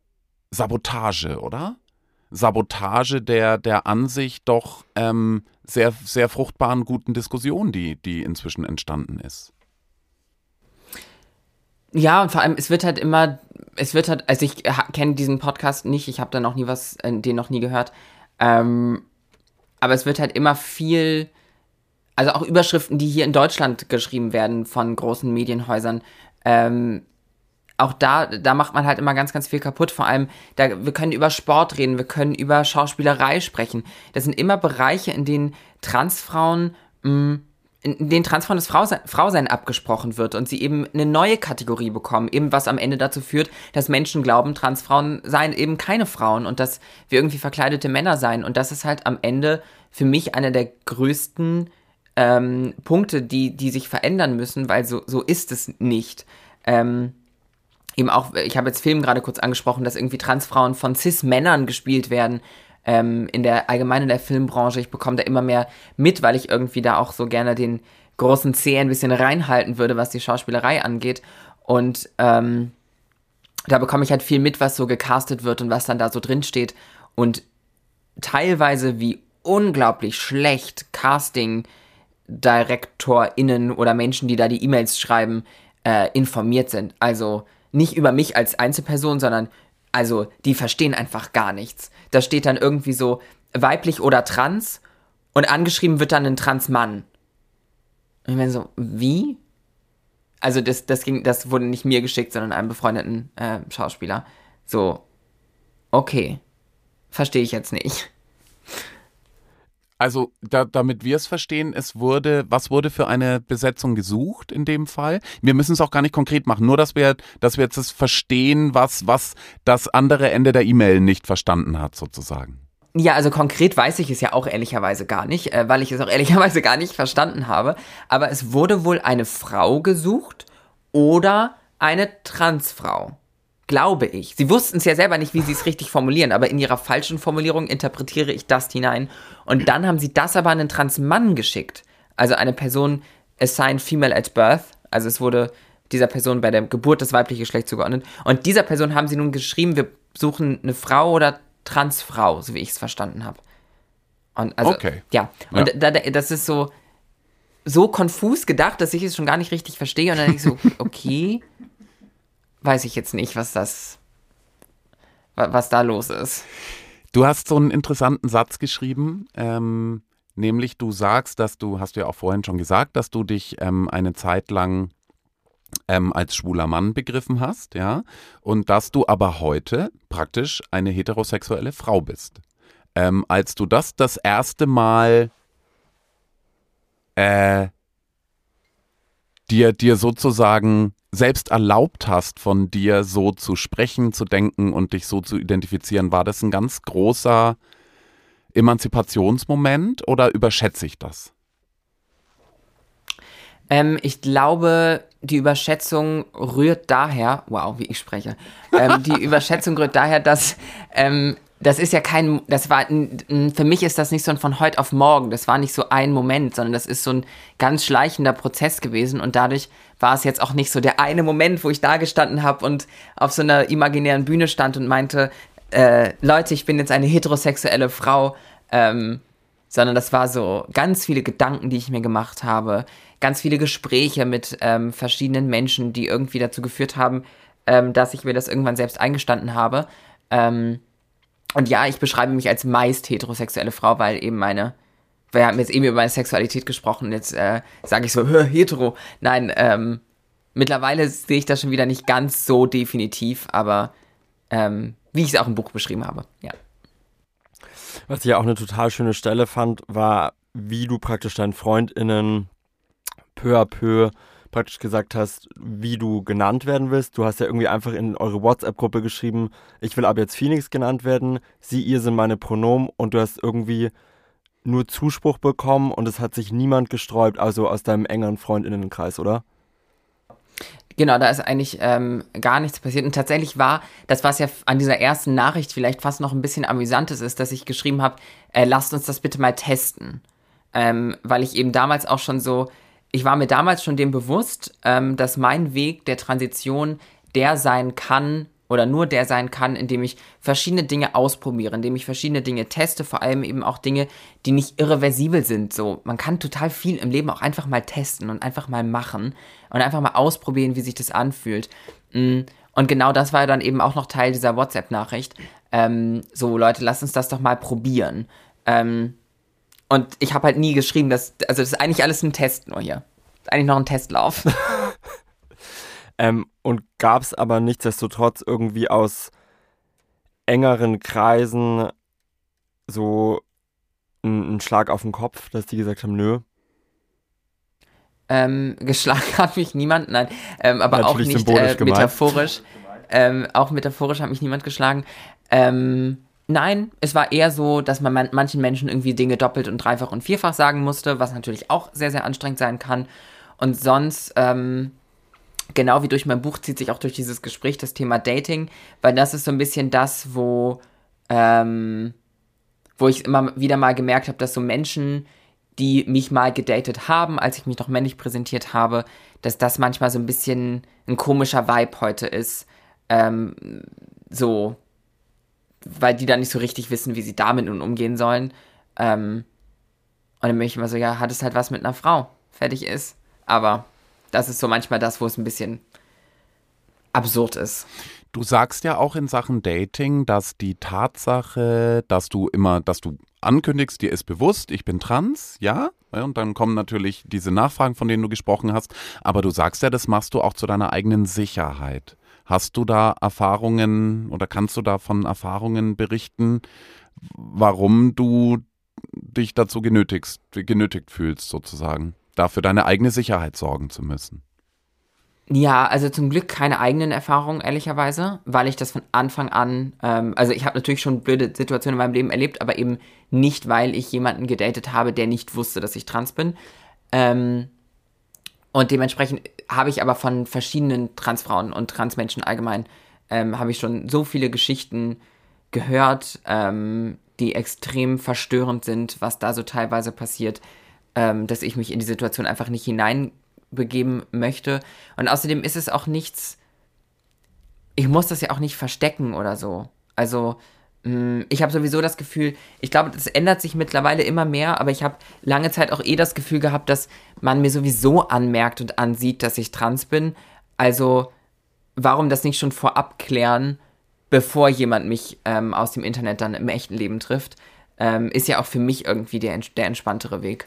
Sabotage, oder? Sabotage der, der an sich doch ähm, sehr, sehr fruchtbaren, guten Diskussion, die, die inzwischen entstanden ist. Ja, und vor allem, es wird halt immer, es wird halt, also ich kenne diesen Podcast nicht, ich habe da noch nie was, äh, den noch nie gehört, ähm, aber es wird halt immer viel, also auch Überschriften, die hier in Deutschland geschrieben werden von großen Medienhäusern, ähm, auch da, da macht man halt immer ganz, ganz viel kaputt. Vor allem, da, wir können über Sport reden, wir können über Schauspielerei sprechen. Das sind immer Bereiche, in denen Transfrauen, mh, mm, in denen Transfrauen das Frausein, Frausein abgesprochen wird und sie eben eine neue Kategorie bekommen, eben was am Ende dazu führt, dass Menschen glauben, Transfrauen seien eben keine Frauen und dass wir irgendwie verkleidete Männer seien. Und das ist halt am Ende für mich einer der größten ähm, Punkte, die, die sich verändern müssen, weil so, so ist es nicht. Ähm, eben auch, ich habe jetzt Film gerade kurz angesprochen, dass irgendwie Transfrauen von Cis-Männern gespielt werden. Ähm, in der allgemeinen in der Filmbranche. Ich bekomme da immer mehr mit, weil ich irgendwie da auch so gerne den großen C ein bisschen reinhalten würde, was die Schauspielerei angeht. Und ähm, da bekomme ich halt viel mit, was so gecastet wird und was dann da so drin steht. Und teilweise wie unglaublich schlecht Casting-DirektorInnen oder Menschen, die da die E-Mails schreiben, äh, informiert sind. Also nicht über mich als Einzelperson, sondern also die verstehen einfach gar nichts. Da steht dann irgendwie so weiblich oder trans und angeschrieben wird dann ein Transmann. Und ich meine so, wie? Also das, das ging, das wurde nicht mir geschickt, sondern einem befreundeten äh, Schauspieler. So, okay. Verstehe ich jetzt nicht. Also, da, damit wir es verstehen, es wurde, was wurde für eine Besetzung gesucht in dem Fall? Wir müssen es auch gar nicht konkret machen, nur dass wir, dass wir jetzt das verstehen, was, was das andere Ende der E-Mail nicht verstanden hat, sozusagen. Ja, also konkret weiß ich es ja auch ehrlicherweise gar nicht, äh, weil ich es auch ehrlicherweise gar nicht verstanden habe. Aber es wurde wohl eine Frau gesucht oder eine Transfrau glaube ich. Sie wussten es ja selber nicht, wie sie es richtig formulieren, aber in ihrer falschen Formulierung interpretiere ich das hinein. Und dann haben sie das aber an einen Transmann geschickt. Also eine Person assigned female at birth. Also es wurde dieser Person bei der Geburt das weibliche Geschlecht zugeordnet. Und dieser Person haben sie nun geschrieben, wir suchen eine Frau oder Transfrau, so wie ich es verstanden habe. Und also, okay. Ja, und ja. Da, da, das ist so, so konfus gedacht, dass ich es schon gar nicht richtig verstehe. Und dann denke ich so, okay, weiß ich jetzt nicht, was das, was da los ist. Du hast so einen interessanten Satz geschrieben, ähm, nämlich du sagst, dass du, hast du ja auch vorhin schon gesagt, dass du dich ähm, eine Zeit lang ähm, als schwuler Mann begriffen hast, ja, und dass du aber heute praktisch eine heterosexuelle Frau bist. Ähm, als du das das erste Mal äh, dir, dir sozusagen selbst erlaubt hast, von dir so zu sprechen, zu denken und dich so zu identifizieren, war das ein ganz großer Emanzipationsmoment oder überschätze ich das? Ähm, ich glaube, die Überschätzung rührt daher, wow, wie ich spreche, ähm, die Überschätzung rührt daher, dass ähm, das ist ja kein, das war, für mich ist das nicht so ein von heute auf morgen, das war nicht so ein Moment, sondern das ist so ein ganz schleichender Prozess gewesen und dadurch war es jetzt auch nicht so der eine Moment, wo ich da gestanden habe und auf so einer imaginären Bühne stand und meinte, äh, Leute, ich bin jetzt eine heterosexuelle Frau, ähm, sondern das war so ganz viele Gedanken, die ich mir gemacht habe, ganz viele Gespräche mit ähm, verschiedenen Menschen, die irgendwie dazu geführt haben, ähm, dass ich mir das irgendwann selbst eingestanden habe. Ähm, und ja, ich beschreibe mich als meist heterosexuelle Frau, weil eben meine, wir haben jetzt eben über meine Sexualität gesprochen, jetzt äh, sage ich so, hetero. Nein, ähm, mittlerweile sehe ich das schon wieder nicht ganz so definitiv, aber ähm, wie ich es auch im Buch beschrieben habe, ja. Was ich ja auch eine total schöne Stelle fand, war, wie du praktisch deinen FreundInnen peu à peu praktisch gesagt hast, wie du genannt werden willst. Du hast ja irgendwie einfach in eure WhatsApp-Gruppe geschrieben, ich will ab jetzt Phoenix genannt werden, sie, ihr sind meine Pronomen und du hast irgendwie nur Zuspruch bekommen und es hat sich niemand gesträubt, also aus deinem engeren Freundinnenkreis, oder? Genau, da ist eigentlich ähm, gar nichts passiert. Und tatsächlich war, das was ja an dieser ersten Nachricht vielleicht fast noch ein bisschen amüsantes ist, dass ich geschrieben habe, äh, lasst uns das bitte mal testen. Ähm, weil ich eben damals auch schon so, ich war mir damals schon dem bewusst, ähm, dass mein Weg der Transition der sein kann, oder nur der sein kann, indem ich verschiedene Dinge ausprobiere, indem ich verschiedene Dinge teste, vor allem eben auch Dinge, die nicht irreversibel sind. So, man kann total viel im Leben auch einfach mal testen und einfach mal machen und einfach mal ausprobieren, wie sich das anfühlt. Mm, und genau das war dann eben auch noch Teil dieser WhatsApp-Nachricht. Ähm, so, Leute, lasst uns das doch mal probieren. Ähm, und ich habe halt nie geschrieben, dass, also das ist eigentlich alles ein Test nur hier. Eigentlich noch ein Testlauf. Ähm, und gab es aber nichtsdestotrotz irgendwie aus engeren Kreisen so einen Schlag auf den Kopf, dass die gesagt haben, nö. Ähm, geschlagen hat mich niemand, nein, ähm, aber Natürlich auch nicht äh, metaphorisch. Ähm, auch metaphorisch hat mich niemand geschlagen. Ähm, nein, es war eher so, dass man man manchen Menschen irgendwie Dinge doppelt und dreifach und vierfach sagen musste, was natürlich auch sehr, sehr anstrengend sein kann. Und sonst, ähm, genau wie durch mein Buch zieht sich auch durch dieses Gespräch das Thema Dating, weil das ist so ein bisschen das, wo, ähm, wo ich immer wieder mal gemerkt habe, dass so Menschen, die mich mal gedatet haben, als ich mich noch männlich präsentiert habe, dass das manchmal so ein bisschen ein komischer Vibe heute ist. Ähm, so, weil die dann nicht so richtig wissen, wie sie damit nun umgehen sollen. Ähm, und dann bin ich immer so, ja, hat es halt was mit einer Frau. Fertig ist. Aber das ist so manchmal das, wo es ein bisschen absurd ist. Du sagst ja auch in Sachen Dating, dass die Tatsache, dass du immer, dass du ankündigst, dir ist bewusst, ich bin trans, ja? Und dann kommen natürlich diese Nachfragen, von denen du gesprochen hast. Aber du sagst ja, das machst du auch zu deiner eigenen Sicherheit. Hast du da Erfahrungen oder kannst du da von Erfahrungen berichten, warum du dich dazu genötigst, genötigt fühlst, sozusagen? dafür deine eigene Sicherheit sorgen zu müssen. Ja, also zum Glück keine eigenen Erfahrungen, ehrlicherweise, weil ich das von Anfang an, ähm, also ich habe natürlich schon blöde Situationen in meinem Leben erlebt, aber eben nicht, weil ich jemanden gedatet habe, der nicht wusste, dass ich trans bin. Ähm, und dementsprechend habe ich aber von verschiedenen Transfrauen und Transmenschen allgemein, ähm, habe ich schon so viele Geschichten gehört, ähm, die extrem verstörend sind, was da so teilweise passiert ähm, dass ich mich in die Situation einfach nicht hineinbegeben möchte. Und außerdem ist es auch nichts, ich muss das ja auch nicht verstecken oder so. Also, ich habe sowieso das Gefühl, ich glaube, das ändert sich mittlerweile immer mehr, aber ich habe lange Zeit auch eh das Gefühl gehabt, dass man mir sowieso anmerkt und ansieht, dass ich trans bin. Also, warum das nicht schon vorab klären, bevor jemand mich ähm, aus dem Internet dann im echten Leben trifft? Ähm, ist ja auch für mich irgendwie der, der entspanntere Weg.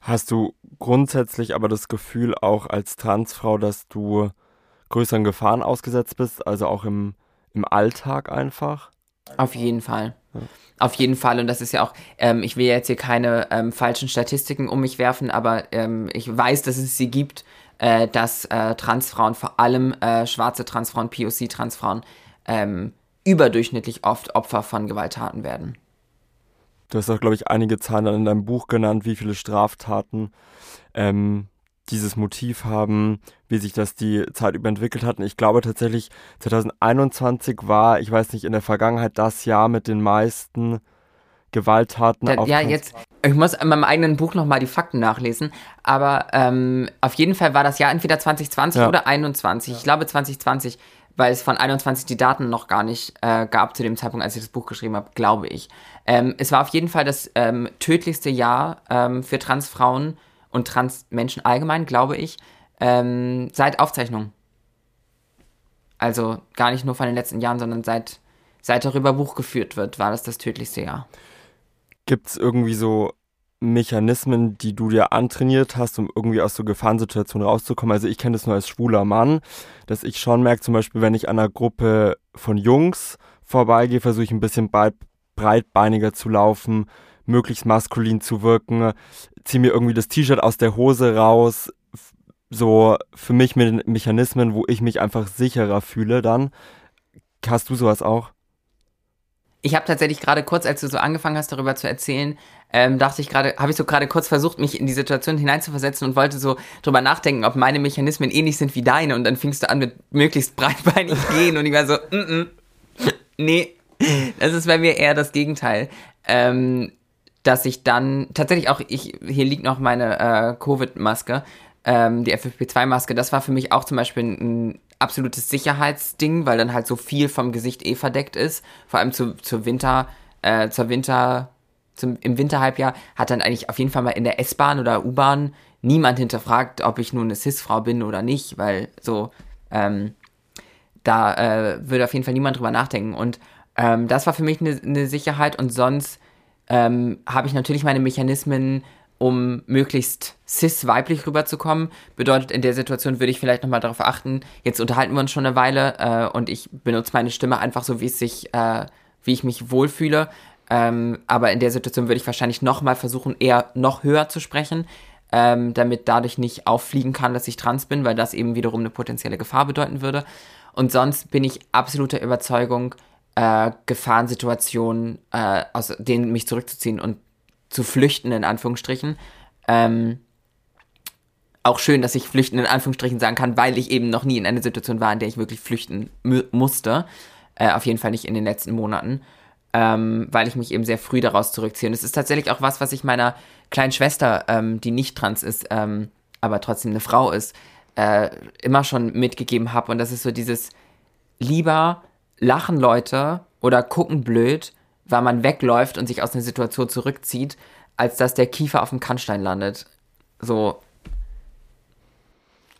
Hast du grundsätzlich aber das Gefühl auch als Transfrau, dass du größeren Gefahren ausgesetzt bist, also auch im, im Alltag einfach? Auf jeden Fall. Auf jeden Fall, und das ist ja auch, ähm, ich will jetzt hier keine ähm, falschen Statistiken um mich werfen, aber ähm, ich weiß, dass es sie gibt, äh, dass äh, Transfrauen, vor allem äh, schwarze Transfrauen, POC-Transfrauen, ähm, überdurchschnittlich oft Opfer von Gewalttaten werden. Du hast auch, glaube ich, einige Zahlen in deinem Buch genannt, wie viele Straftaten ähm, dieses Motiv haben, wie sich das die Zeit über entwickelt hat. Und ich glaube tatsächlich, 2021 war, ich weiß nicht, in der Vergangenheit das Jahr mit den meisten Gewalttaten. Da, ja, jetzt, ich muss in meinem eigenen Buch nochmal die Fakten nachlesen, aber ähm, auf jeden Fall war das Jahr entweder 2020 ja. oder 2021. Ja. Ich glaube 2020, weil es von 21 die Daten noch gar nicht äh, gab zu dem Zeitpunkt, als ich das Buch geschrieben habe, glaube ich. Ähm, es war auf jeden Fall das ähm, tödlichste Jahr ähm, für Transfrauen und Transmenschen allgemein, glaube ich, ähm, seit Aufzeichnung. Also gar nicht nur von den letzten Jahren, sondern seit, seit darüber Buch geführt wird, war das das tödlichste Jahr. Gibt es irgendwie so Mechanismen, die du dir antrainiert hast, um irgendwie aus so Gefahrensituationen rauszukommen? Also ich kenne das nur als schwuler Mann, dass ich schon merke, zum Beispiel, wenn ich an einer Gruppe von Jungs vorbeigehe, versuche ich ein bisschen breit, breitbeiniger zu laufen, möglichst maskulin zu wirken, ziehe mir irgendwie das T-Shirt aus der Hose raus, so für mich mit den Mechanismen, wo ich mich einfach sicherer fühle dann. Hast du sowas auch? Ich habe tatsächlich gerade kurz, als du so angefangen hast, darüber zu erzählen, ähm, dachte ich gerade, habe ich so gerade kurz versucht, mich in die Situation hineinzuversetzen und wollte so drüber nachdenken, ob meine Mechanismen ähnlich sind wie deine. Und dann fingst du an mit möglichst breitbeinig gehen und ich war so, mm -mm, nee, das ist bei mir eher das Gegenteil. Ähm, dass ich dann tatsächlich auch, ich, hier liegt noch meine äh, Covid-Maske, ähm, die FFP2-Maske, das war für mich auch zum Beispiel ein, absolutes Sicherheitsding, weil dann halt so viel vom Gesicht eh verdeckt ist. Vor allem zu, zur Winter, äh, zur Winter, zum, im Winterhalbjahr hat dann eigentlich auf jeden Fall mal in der S-Bahn oder U-Bahn niemand hinterfragt, ob ich nun eine Cis-Frau bin oder nicht, weil so, ähm, da äh, würde auf jeden Fall niemand drüber nachdenken. Und ähm, das war für mich eine ne Sicherheit und sonst ähm, habe ich natürlich meine Mechanismen, um möglichst cis-weiblich rüberzukommen. Bedeutet, in der Situation würde ich vielleicht nochmal darauf achten, jetzt unterhalten wir uns schon eine Weile äh, und ich benutze meine Stimme einfach so, wie es sich, äh, wie ich mich wohlfühle. Ähm, aber in der Situation würde ich wahrscheinlich nochmal versuchen, eher noch höher zu sprechen, ähm, damit dadurch nicht auffliegen kann, dass ich trans bin, weil das eben wiederum eine potenzielle Gefahr bedeuten würde. Und sonst bin ich absoluter Überzeugung, äh, Gefahrensituationen, äh, aus denen mich zurückzuziehen und zu flüchten, in Anführungsstrichen. Ähm, auch schön, dass ich flüchten in Anführungsstrichen sagen kann, weil ich eben noch nie in einer Situation war, in der ich wirklich flüchten musste. Äh, auf jeden Fall nicht in den letzten Monaten. Ähm, weil ich mich eben sehr früh daraus zurückziehe. Und es ist tatsächlich auch was, was ich meiner kleinen Schwester, ähm, die nicht trans ist, ähm, aber trotzdem eine Frau ist, äh, immer schon mitgegeben habe. Und das ist so dieses lieber lachen Leute oder gucken blöd, weil man wegläuft und sich aus einer Situation zurückzieht, als dass der Kiefer auf dem Kannstein landet. So.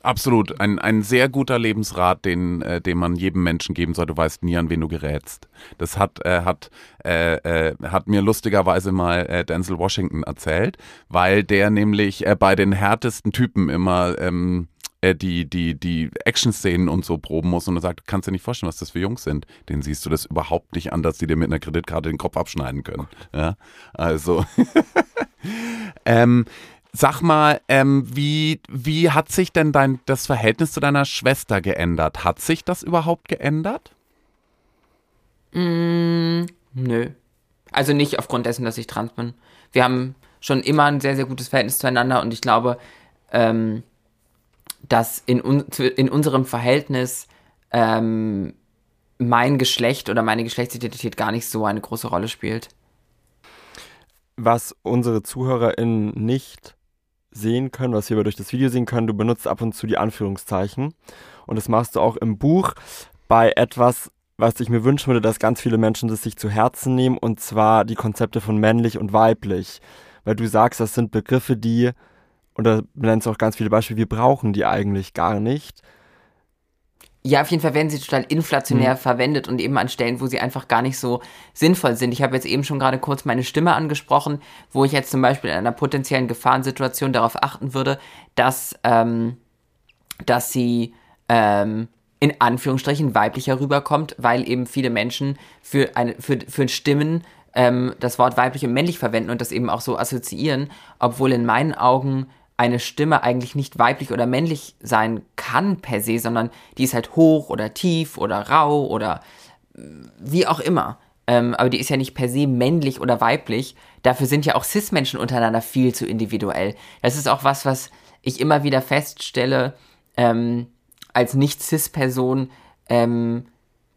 Absolut. Ein, ein sehr guter Lebensrat, den, äh, den man jedem Menschen geben soll. Du weißt nie, an wen du gerätst. Das hat, äh, hat, äh, äh hat mir lustigerweise mal äh, Denzel Washington erzählt, weil der nämlich äh, bei den härtesten Typen immer ähm, äh, die, die, die Action-Szenen und so proben muss und er sagt, kannst dir nicht vorstellen, was das für Jungs sind. Den siehst du das überhaupt nicht an, dass die dir mit einer Kreditkarte den Kopf abschneiden können. Ja, also. ähm, Sag mal, ähm, wie, wie hat sich denn dein, das Verhältnis zu deiner Schwester geändert? Hat sich das überhaupt geändert? Mm, nö. Also nicht aufgrund dessen, dass ich trans bin. Wir haben schon immer ein sehr, sehr gutes Verhältnis zueinander und ich glaube, ähm, dass in, un in unserem Verhältnis ähm, mein Geschlecht oder meine Geschlechtsidentität gar nicht so eine große Rolle spielt. Was unsere ZuhörerInnen nicht sehen können, was wir aber durch das Video sehen können, du benutzt ab und zu die Anführungszeichen. Und das machst du auch im Buch bei etwas, was ich mir wünschen würde, dass ganz viele Menschen das sich zu Herzen nehmen, und zwar die Konzepte von männlich und weiblich. Weil du sagst, das sind Begriffe, die und da nennst du auch ganz viele Beispiele, wir brauchen die eigentlich gar nicht. Ja, auf jeden Fall werden sie total inflationär mhm. verwendet und eben an Stellen, wo sie einfach gar nicht so sinnvoll sind. Ich habe jetzt eben schon gerade kurz meine Stimme angesprochen, wo ich jetzt zum Beispiel in einer potenziellen Gefahrensituation darauf achten würde, dass, ähm, dass sie ähm, in Anführungsstrichen weiblicher rüberkommt, weil eben viele Menschen für, eine, für, für Stimmen ähm, das Wort weiblich und männlich verwenden und das eben auch so assoziieren, obwohl in meinen Augen eine Stimme eigentlich nicht weiblich oder männlich sein kann per se, sondern die ist halt hoch oder tief oder rau oder äh, wie auch immer. Ähm, aber die ist ja nicht per se männlich oder weiblich. Dafür sind ja auch Cis-Menschen untereinander viel zu individuell. Das ist auch was, was ich immer wieder feststelle, ähm, als Nicht-Cis-Person, ähm,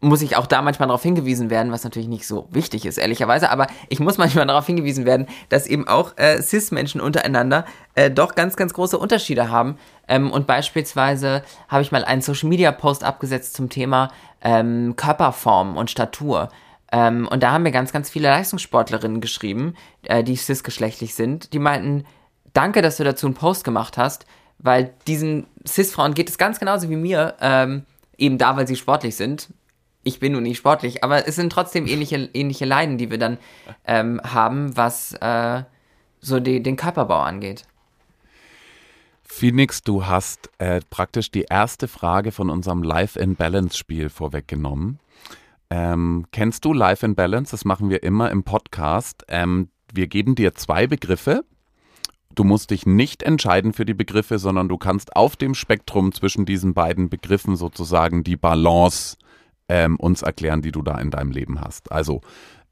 muss ich auch da manchmal darauf hingewiesen werden, was natürlich nicht so wichtig ist, ehrlicherweise, aber ich muss manchmal darauf hingewiesen werden, dass eben auch äh, Cis-Menschen untereinander äh, doch ganz, ganz große Unterschiede haben. Ähm, und beispielsweise habe ich mal einen Social-Media-Post abgesetzt zum Thema ähm, Körperform und Statur. Ähm, und da haben mir ganz, ganz viele Leistungssportlerinnen geschrieben, äh, die cis-geschlechtlich sind, die meinten, danke, dass du dazu einen Post gemacht hast, weil diesen Cis-Frauen geht es ganz genauso wie mir, ähm, eben da, weil sie sportlich sind ich bin nun nicht sportlich, aber es sind trotzdem ähnliche, ähnliche Leiden, die wir dann ähm, haben, was äh, so die, den Körperbau angeht. Phoenix, du hast äh, praktisch die erste Frage von unserem Life in Balance Spiel vorweggenommen. Ähm, kennst du Life in Balance? Das machen wir immer im Podcast. Ähm, wir geben dir zwei Begriffe. Du musst dich nicht entscheiden für die Begriffe, sondern du kannst auf dem Spektrum zwischen diesen beiden Begriffen sozusagen die Balance ähm, uns erklären, die du da in deinem Leben hast. Also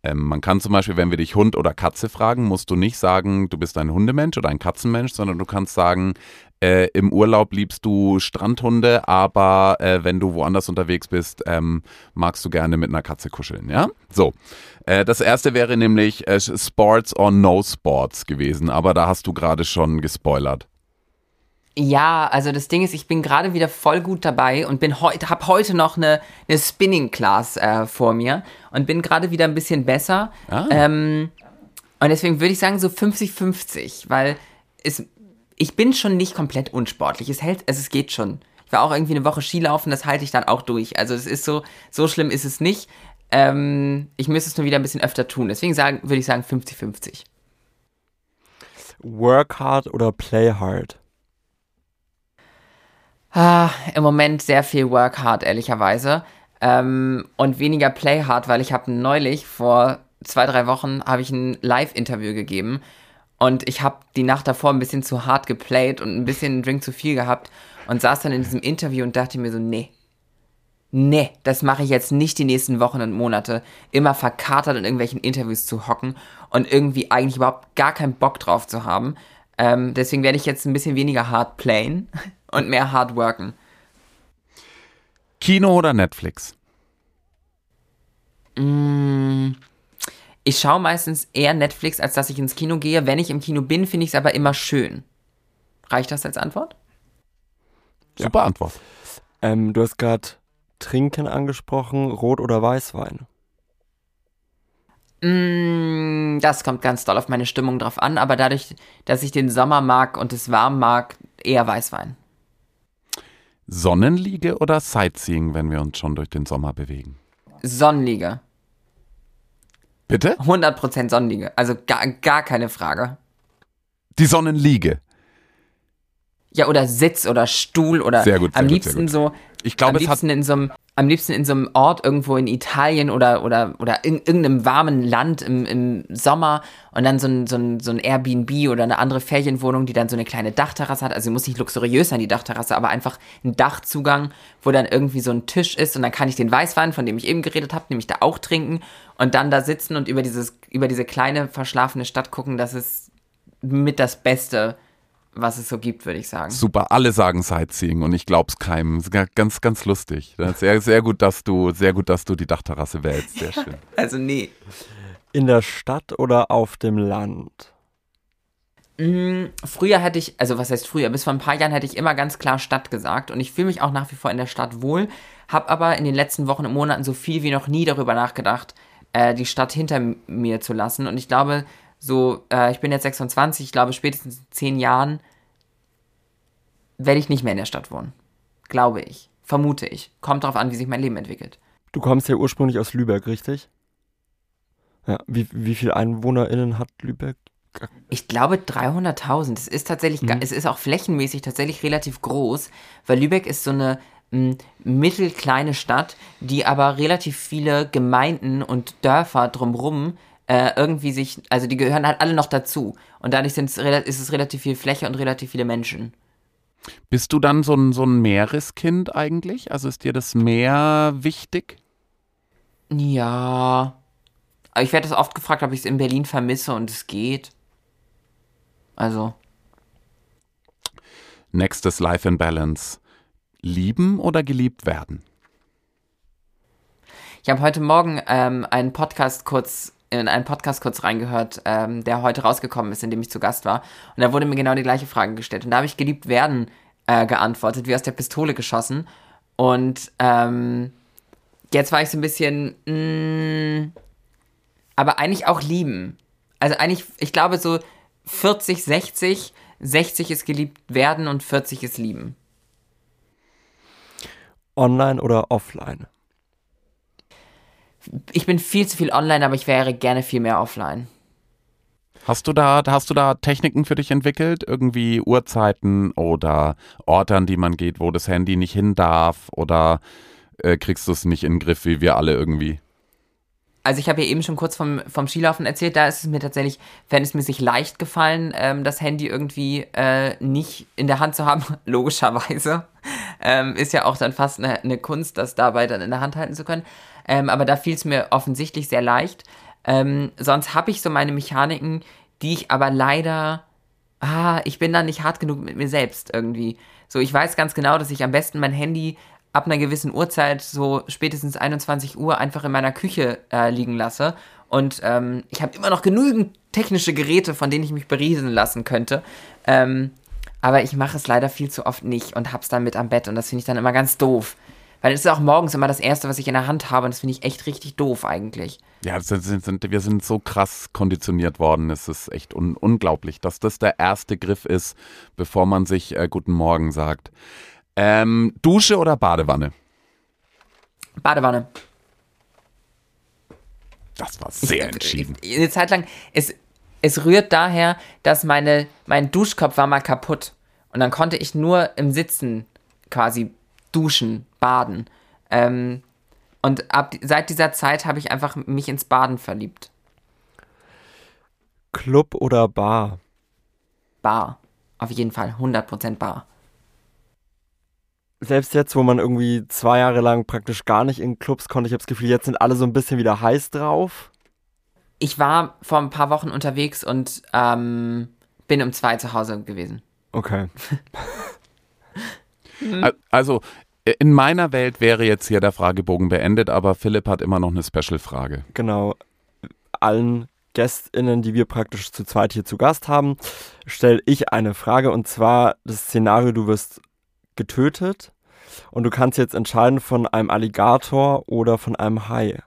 ähm, man kann zum Beispiel, wenn wir dich Hund oder Katze fragen, musst du nicht sagen, du bist ein Hundemensch oder ein Katzenmensch, sondern du kannst sagen, äh, im Urlaub liebst du Strandhunde, aber äh, wenn du woanders unterwegs bist, ähm, magst du gerne mit einer Katze kuscheln, ja? So. Äh, das erste wäre nämlich äh, Sports or No Sports gewesen, aber da hast du gerade schon gespoilert. Ja, also das Ding ist, ich bin gerade wieder voll gut dabei und bin heute, habe heute noch eine, eine Spinning Class äh, vor mir und bin gerade wieder ein bisschen besser. Ah. Ähm, und deswegen würde ich sagen so 50-50, weil es, ich bin schon nicht komplett unsportlich. Es hält, also es geht schon. Ich war auch irgendwie eine Woche Skilaufen, das halte ich dann auch durch. Also es ist so, so schlimm ist es nicht. Ähm, ich müsste es nur wieder ein bisschen öfter tun. Deswegen sagen, würde ich sagen 50-50. Work hard oder play hard? Ah, Im Moment sehr viel Work hard, ehrlicherweise. Ähm, und weniger Play hard, weil ich habe neulich, vor zwei, drei Wochen, habe ich ein Live-Interview gegeben. Und ich habe die Nacht davor ein bisschen zu hart geplayt und ein bisschen einen Drink zu viel gehabt. Und saß dann in diesem Interview und dachte mir so, nee. Nee, das mache ich jetzt nicht die nächsten Wochen und Monate. Immer verkatert in irgendwelchen Interviews zu hocken und irgendwie eigentlich überhaupt gar keinen Bock drauf zu haben. Ähm, deswegen werde ich jetzt ein bisschen weniger hard playen und mehr hard worken. Kino oder Netflix? Mm, ich schaue meistens eher Netflix, als dass ich ins Kino gehe. Wenn ich im Kino bin, finde ich es aber immer schön. Reicht das als Antwort? Super Antwort. Ähm, du hast gerade Trinken angesprochen, Rot- oder Weißwein? Mm, das kommt ganz doll auf meine Stimmung drauf an, aber dadurch, dass ich den Sommer mag und es warm mag, eher Weißwein. Sonnenliege oder Sightseeing, wenn wir uns schon durch den Sommer bewegen? Sonnenliege. Bitte? 100% Sonnenliege. Also gar, gar keine Frage. Die Sonnenliege. Ja, oder Sitz oder Stuhl oder sehr gut, sehr am gut, liebsten so. Ich glaube, am liebsten in so einem am liebsten in so einem Ort irgendwo in Italien oder, oder, oder in irgendeinem warmen Land im, im Sommer und dann so ein, so, ein, so ein Airbnb oder eine andere Ferienwohnung, die dann so eine kleine Dachterrasse hat. Also sie muss nicht luxuriös sein, die Dachterrasse, aber einfach ein Dachzugang, wo dann irgendwie so ein Tisch ist und dann kann ich den Weißwein, von dem ich eben geredet habe, nämlich da auch trinken und dann da sitzen und über, dieses, über diese kleine verschlafene Stadt gucken. Das ist mit das Beste, was es so gibt, würde ich sagen. Super, alle sagen Sightseeing und ich glaube es keinem. Ganz, ganz lustig. Sehr, sehr gut, dass du, sehr gut, dass du die Dachterrasse wählst. Sehr schön. also nee. In der Stadt oder auf dem Land? Mm, früher hätte ich, also was heißt früher, bis vor ein paar Jahren hätte ich immer ganz klar Stadt gesagt und ich fühle mich auch nach wie vor in der Stadt wohl, habe aber in den letzten Wochen und Monaten so viel wie noch nie darüber nachgedacht, äh, die Stadt hinter mir zu lassen und ich glaube, so, äh, ich bin jetzt 26, ich glaube, spätestens in zehn Jahren werde ich nicht mehr in der Stadt wohnen. Glaube ich. Vermute ich. Kommt darauf an, wie sich mein Leben entwickelt. Du kommst ja ursprünglich aus Lübeck, richtig? Ja. Wie, wie viele EinwohnerInnen hat Lübeck? Ich glaube 300.000. Es ist tatsächlich, mhm. es ist auch flächenmäßig tatsächlich relativ groß, weil Lübeck ist so eine m, mittelkleine Stadt, die aber relativ viele Gemeinden und Dörfer drumherum äh, irgendwie sich, also die gehören halt alle noch dazu. Und dadurch ist es relativ viel Fläche und relativ viele Menschen. Bist du dann so ein, so ein Meereskind eigentlich? Also ist dir das Meer wichtig? Ja. Ich werde das oft gefragt, ob ich es in Berlin vermisse und es geht. Also. Nächstes Life in Balance. Lieben oder geliebt werden? Ich habe heute Morgen ähm, einen Podcast kurz in einen Podcast kurz reingehört, ähm, der heute rausgekommen ist, in dem ich zu Gast war. Und da wurde mir genau die gleiche Frage gestellt. Und da habe ich geliebt werden äh, geantwortet, wie aus der Pistole geschossen. Und ähm, jetzt war ich so ein bisschen, mh, mm, aber eigentlich auch lieben. Also eigentlich, ich glaube so 40, 60, 60 ist geliebt werden und 40 ist lieben. Online oder offline? Ich bin viel zu viel online, aber ich wäre gerne viel mehr offline. Hast du da, hast du da Techniken für dich entwickelt? Irgendwie Uhrzeiten oder Orte, an die man geht, wo das Handy nicht hin darf? Oder äh, kriegst du es nicht in den Griff, wie wir alle irgendwie? Also ich habe ja eben schon kurz vom, vom Skilaufen erzählt, da ist es mir tatsächlich verhältnismäßig leicht gefallen, ähm, das Handy irgendwie äh, nicht in der Hand zu haben, logischerweise. Ähm, ist ja auch dann fast eine, eine, Kunst, das dabei dann in der Hand halten zu können. Ähm, aber da fiel es mir offensichtlich sehr leicht. Ähm, sonst habe ich so meine Mechaniken, die ich aber leider, ah, ich bin da nicht hart genug mit mir selbst irgendwie. So, ich weiß ganz genau, dass ich am besten mein Handy ab einer gewissen Uhrzeit, so spätestens 21 Uhr, einfach in meiner Küche äh, liegen lasse. Und ähm, ich habe immer noch genügend technische Geräte, von denen ich mich beriesen lassen könnte. Ähm, aber ich mache es leider viel zu oft nicht und hab's dann mit am Bett und das finde ich dann immer ganz doof. Weil es ist auch morgens immer das Erste, was ich in der Hand habe und das finde ich echt richtig doof eigentlich. Ja, sind, sind, wir sind so krass konditioniert worden. Es ist echt un unglaublich, dass das der erste Griff ist, bevor man sich äh, Guten Morgen sagt. Ähm, Dusche oder Badewanne? Badewanne. Das war sehr ich, entschieden. Ich, eine Zeit lang, es, es rührt daher, dass meine, mein Duschkopf war mal kaputt. Und dann konnte ich nur im Sitzen quasi duschen, baden. Ähm, und ab, seit dieser Zeit habe ich einfach mich ins Baden verliebt. Club oder Bar? Bar. Auf jeden Fall. 100% Bar. Selbst jetzt, wo man irgendwie zwei Jahre lang praktisch gar nicht in Clubs konnte, ich habe das Gefühl, jetzt sind alle so ein bisschen wieder heiß drauf. Ich war vor ein paar Wochen unterwegs und ähm, bin um zwei zu Hause gewesen. Okay. also, in meiner Welt wäre jetzt hier der Fragebogen beendet, aber Philipp hat immer noch eine Special-Frage. Genau. Allen GästInnen, die wir praktisch zu zweit hier zu Gast haben, stelle ich eine Frage und zwar das Szenario, du wirst getötet und du kannst jetzt entscheiden von einem Alligator oder von einem Hai.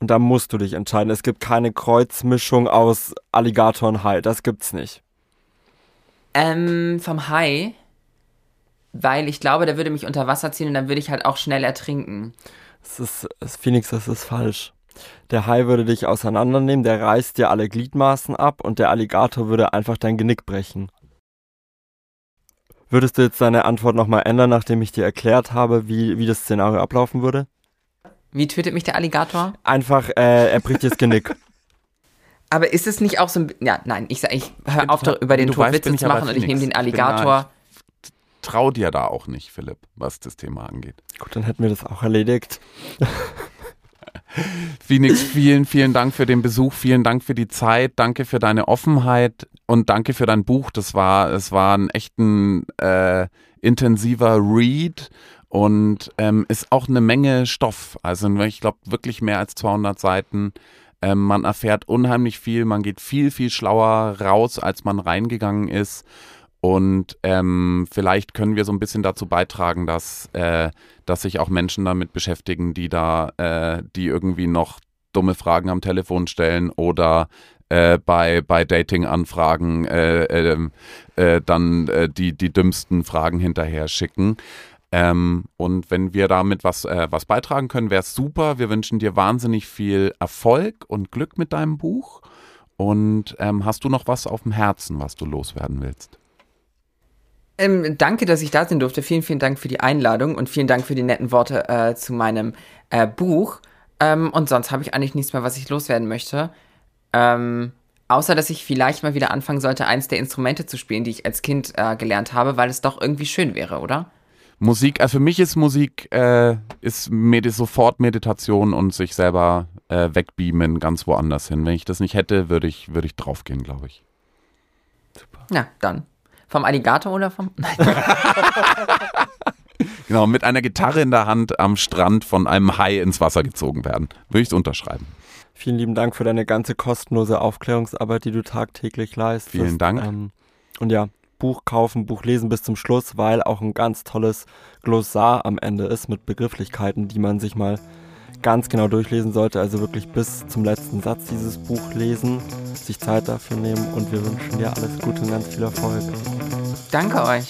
Und da musst du dich entscheiden. Es gibt keine Kreuzmischung aus Alligator und Hai. Das gibt's nicht. Ähm, vom Hai weil ich glaube, der würde mich unter Wasser ziehen und dann würde ich halt auch schnell ertrinken. Das ist, das Phoenix, das ist falsch. Der Hai würde dich auseinandernehmen, der reißt dir alle Gliedmaßen ab und der Alligator würde einfach dein Genick brechen. Würdest du jetzt deine Antwort nochmal ändern, nachdem ich dir erklärt habe, wie, wie das Szenario ablaufen würde? Wie tötet mich der Alligator? Einfach, äh, er bricht dir das Genick. Aber ist es nicht auch so ein. Ja, nein, ich, ich höre auf, über den Tod Witze zu machen und ich nehme den Alligator trau dir da auch nicht, Philipp, was das Thema angeht. Gut, dann hätten wir das auch erledigt. Phoenix, vielen, vielen Dank für den Besuch, vielen Dank für die Zeit, danke für deine Offenheit und danke für dein Buch. Das war, es war ein echt ein, äh, intensiver Read und ähm, ist auch eine Menge Stoff. Also ich glaube wirklich mehr als 200 Seiten. Ähm, man erfährt unheimlich viel, man geht viel, viel schlauer raus, als man reingegangen ist. Und ähm, vielleicht können wir so ein bisschen dazu beitragen, dass, äh, dass sich auch Menschen damit beschäftigen, die da, äh, die irgendwie noch dumme Fragen am Telefon stellen oder äh, bei, bei Dating-Anfragen äh, ähm, äh, dann äh, die, die dümmsten Fragen hinterher schicken. Ähm, und wenn wir damit was, was beitragen können, wäre es super. Wir wünschen dir wahnsinnig viel Erfolg und Glück mit deinem Buch. Und ähm, hast du noch was auf dem Herzen, was du loswerden willst? Ähm, danke, dass ich da sein durfte. Vielen, vielen Dank für die Einladung und vielen Dank für die netten Worte äh, zu meinem äh, Buch. Ähm, und sonst habe ich eigentlich nichts mehr, was ich loswerden möchte. Ähm, außer, dass ich vielleicht mal wieder anfangen sollte, eins der Instrumente zu spielen, die ich als Kind äh, gelernt habe, weil es doch irgendwie schön wäre, oder? Musik, also für mich ist Musik äh, ist Medi sofort Meditation und sich selber äh, wegbeamen ganz woanders hin. Wenn ich das nicht hätte, würde ich, würde ich draufgehen, glaube ich. Super. Ja, dann. Vom Alligator oder vom. Nein. genau, mit einer Gitarre in der Hand am Strand von einem Hai ins Wasser gezogen werden. Würde ich es unterschreiben. Vielen lieben Dank für deine ganze kostenlose Aufklärungsarbeit, die du tagtäglich leistest. Vielen Dank. Ähm, und ja, Buch kaufen, Buch lesen bis zum Schluss, weil auch ein ganz tolles Glossar am Ende ist mit Begrifflichkeiten, die man sich mal ganz genau durchlesen sollte. Also wirklich bis zum letzten Satz dieses Buch lesen, sich Zeit dafür nehmen und wir wünschen dir alles Gute und ganz viel Erfolg. Danke euch.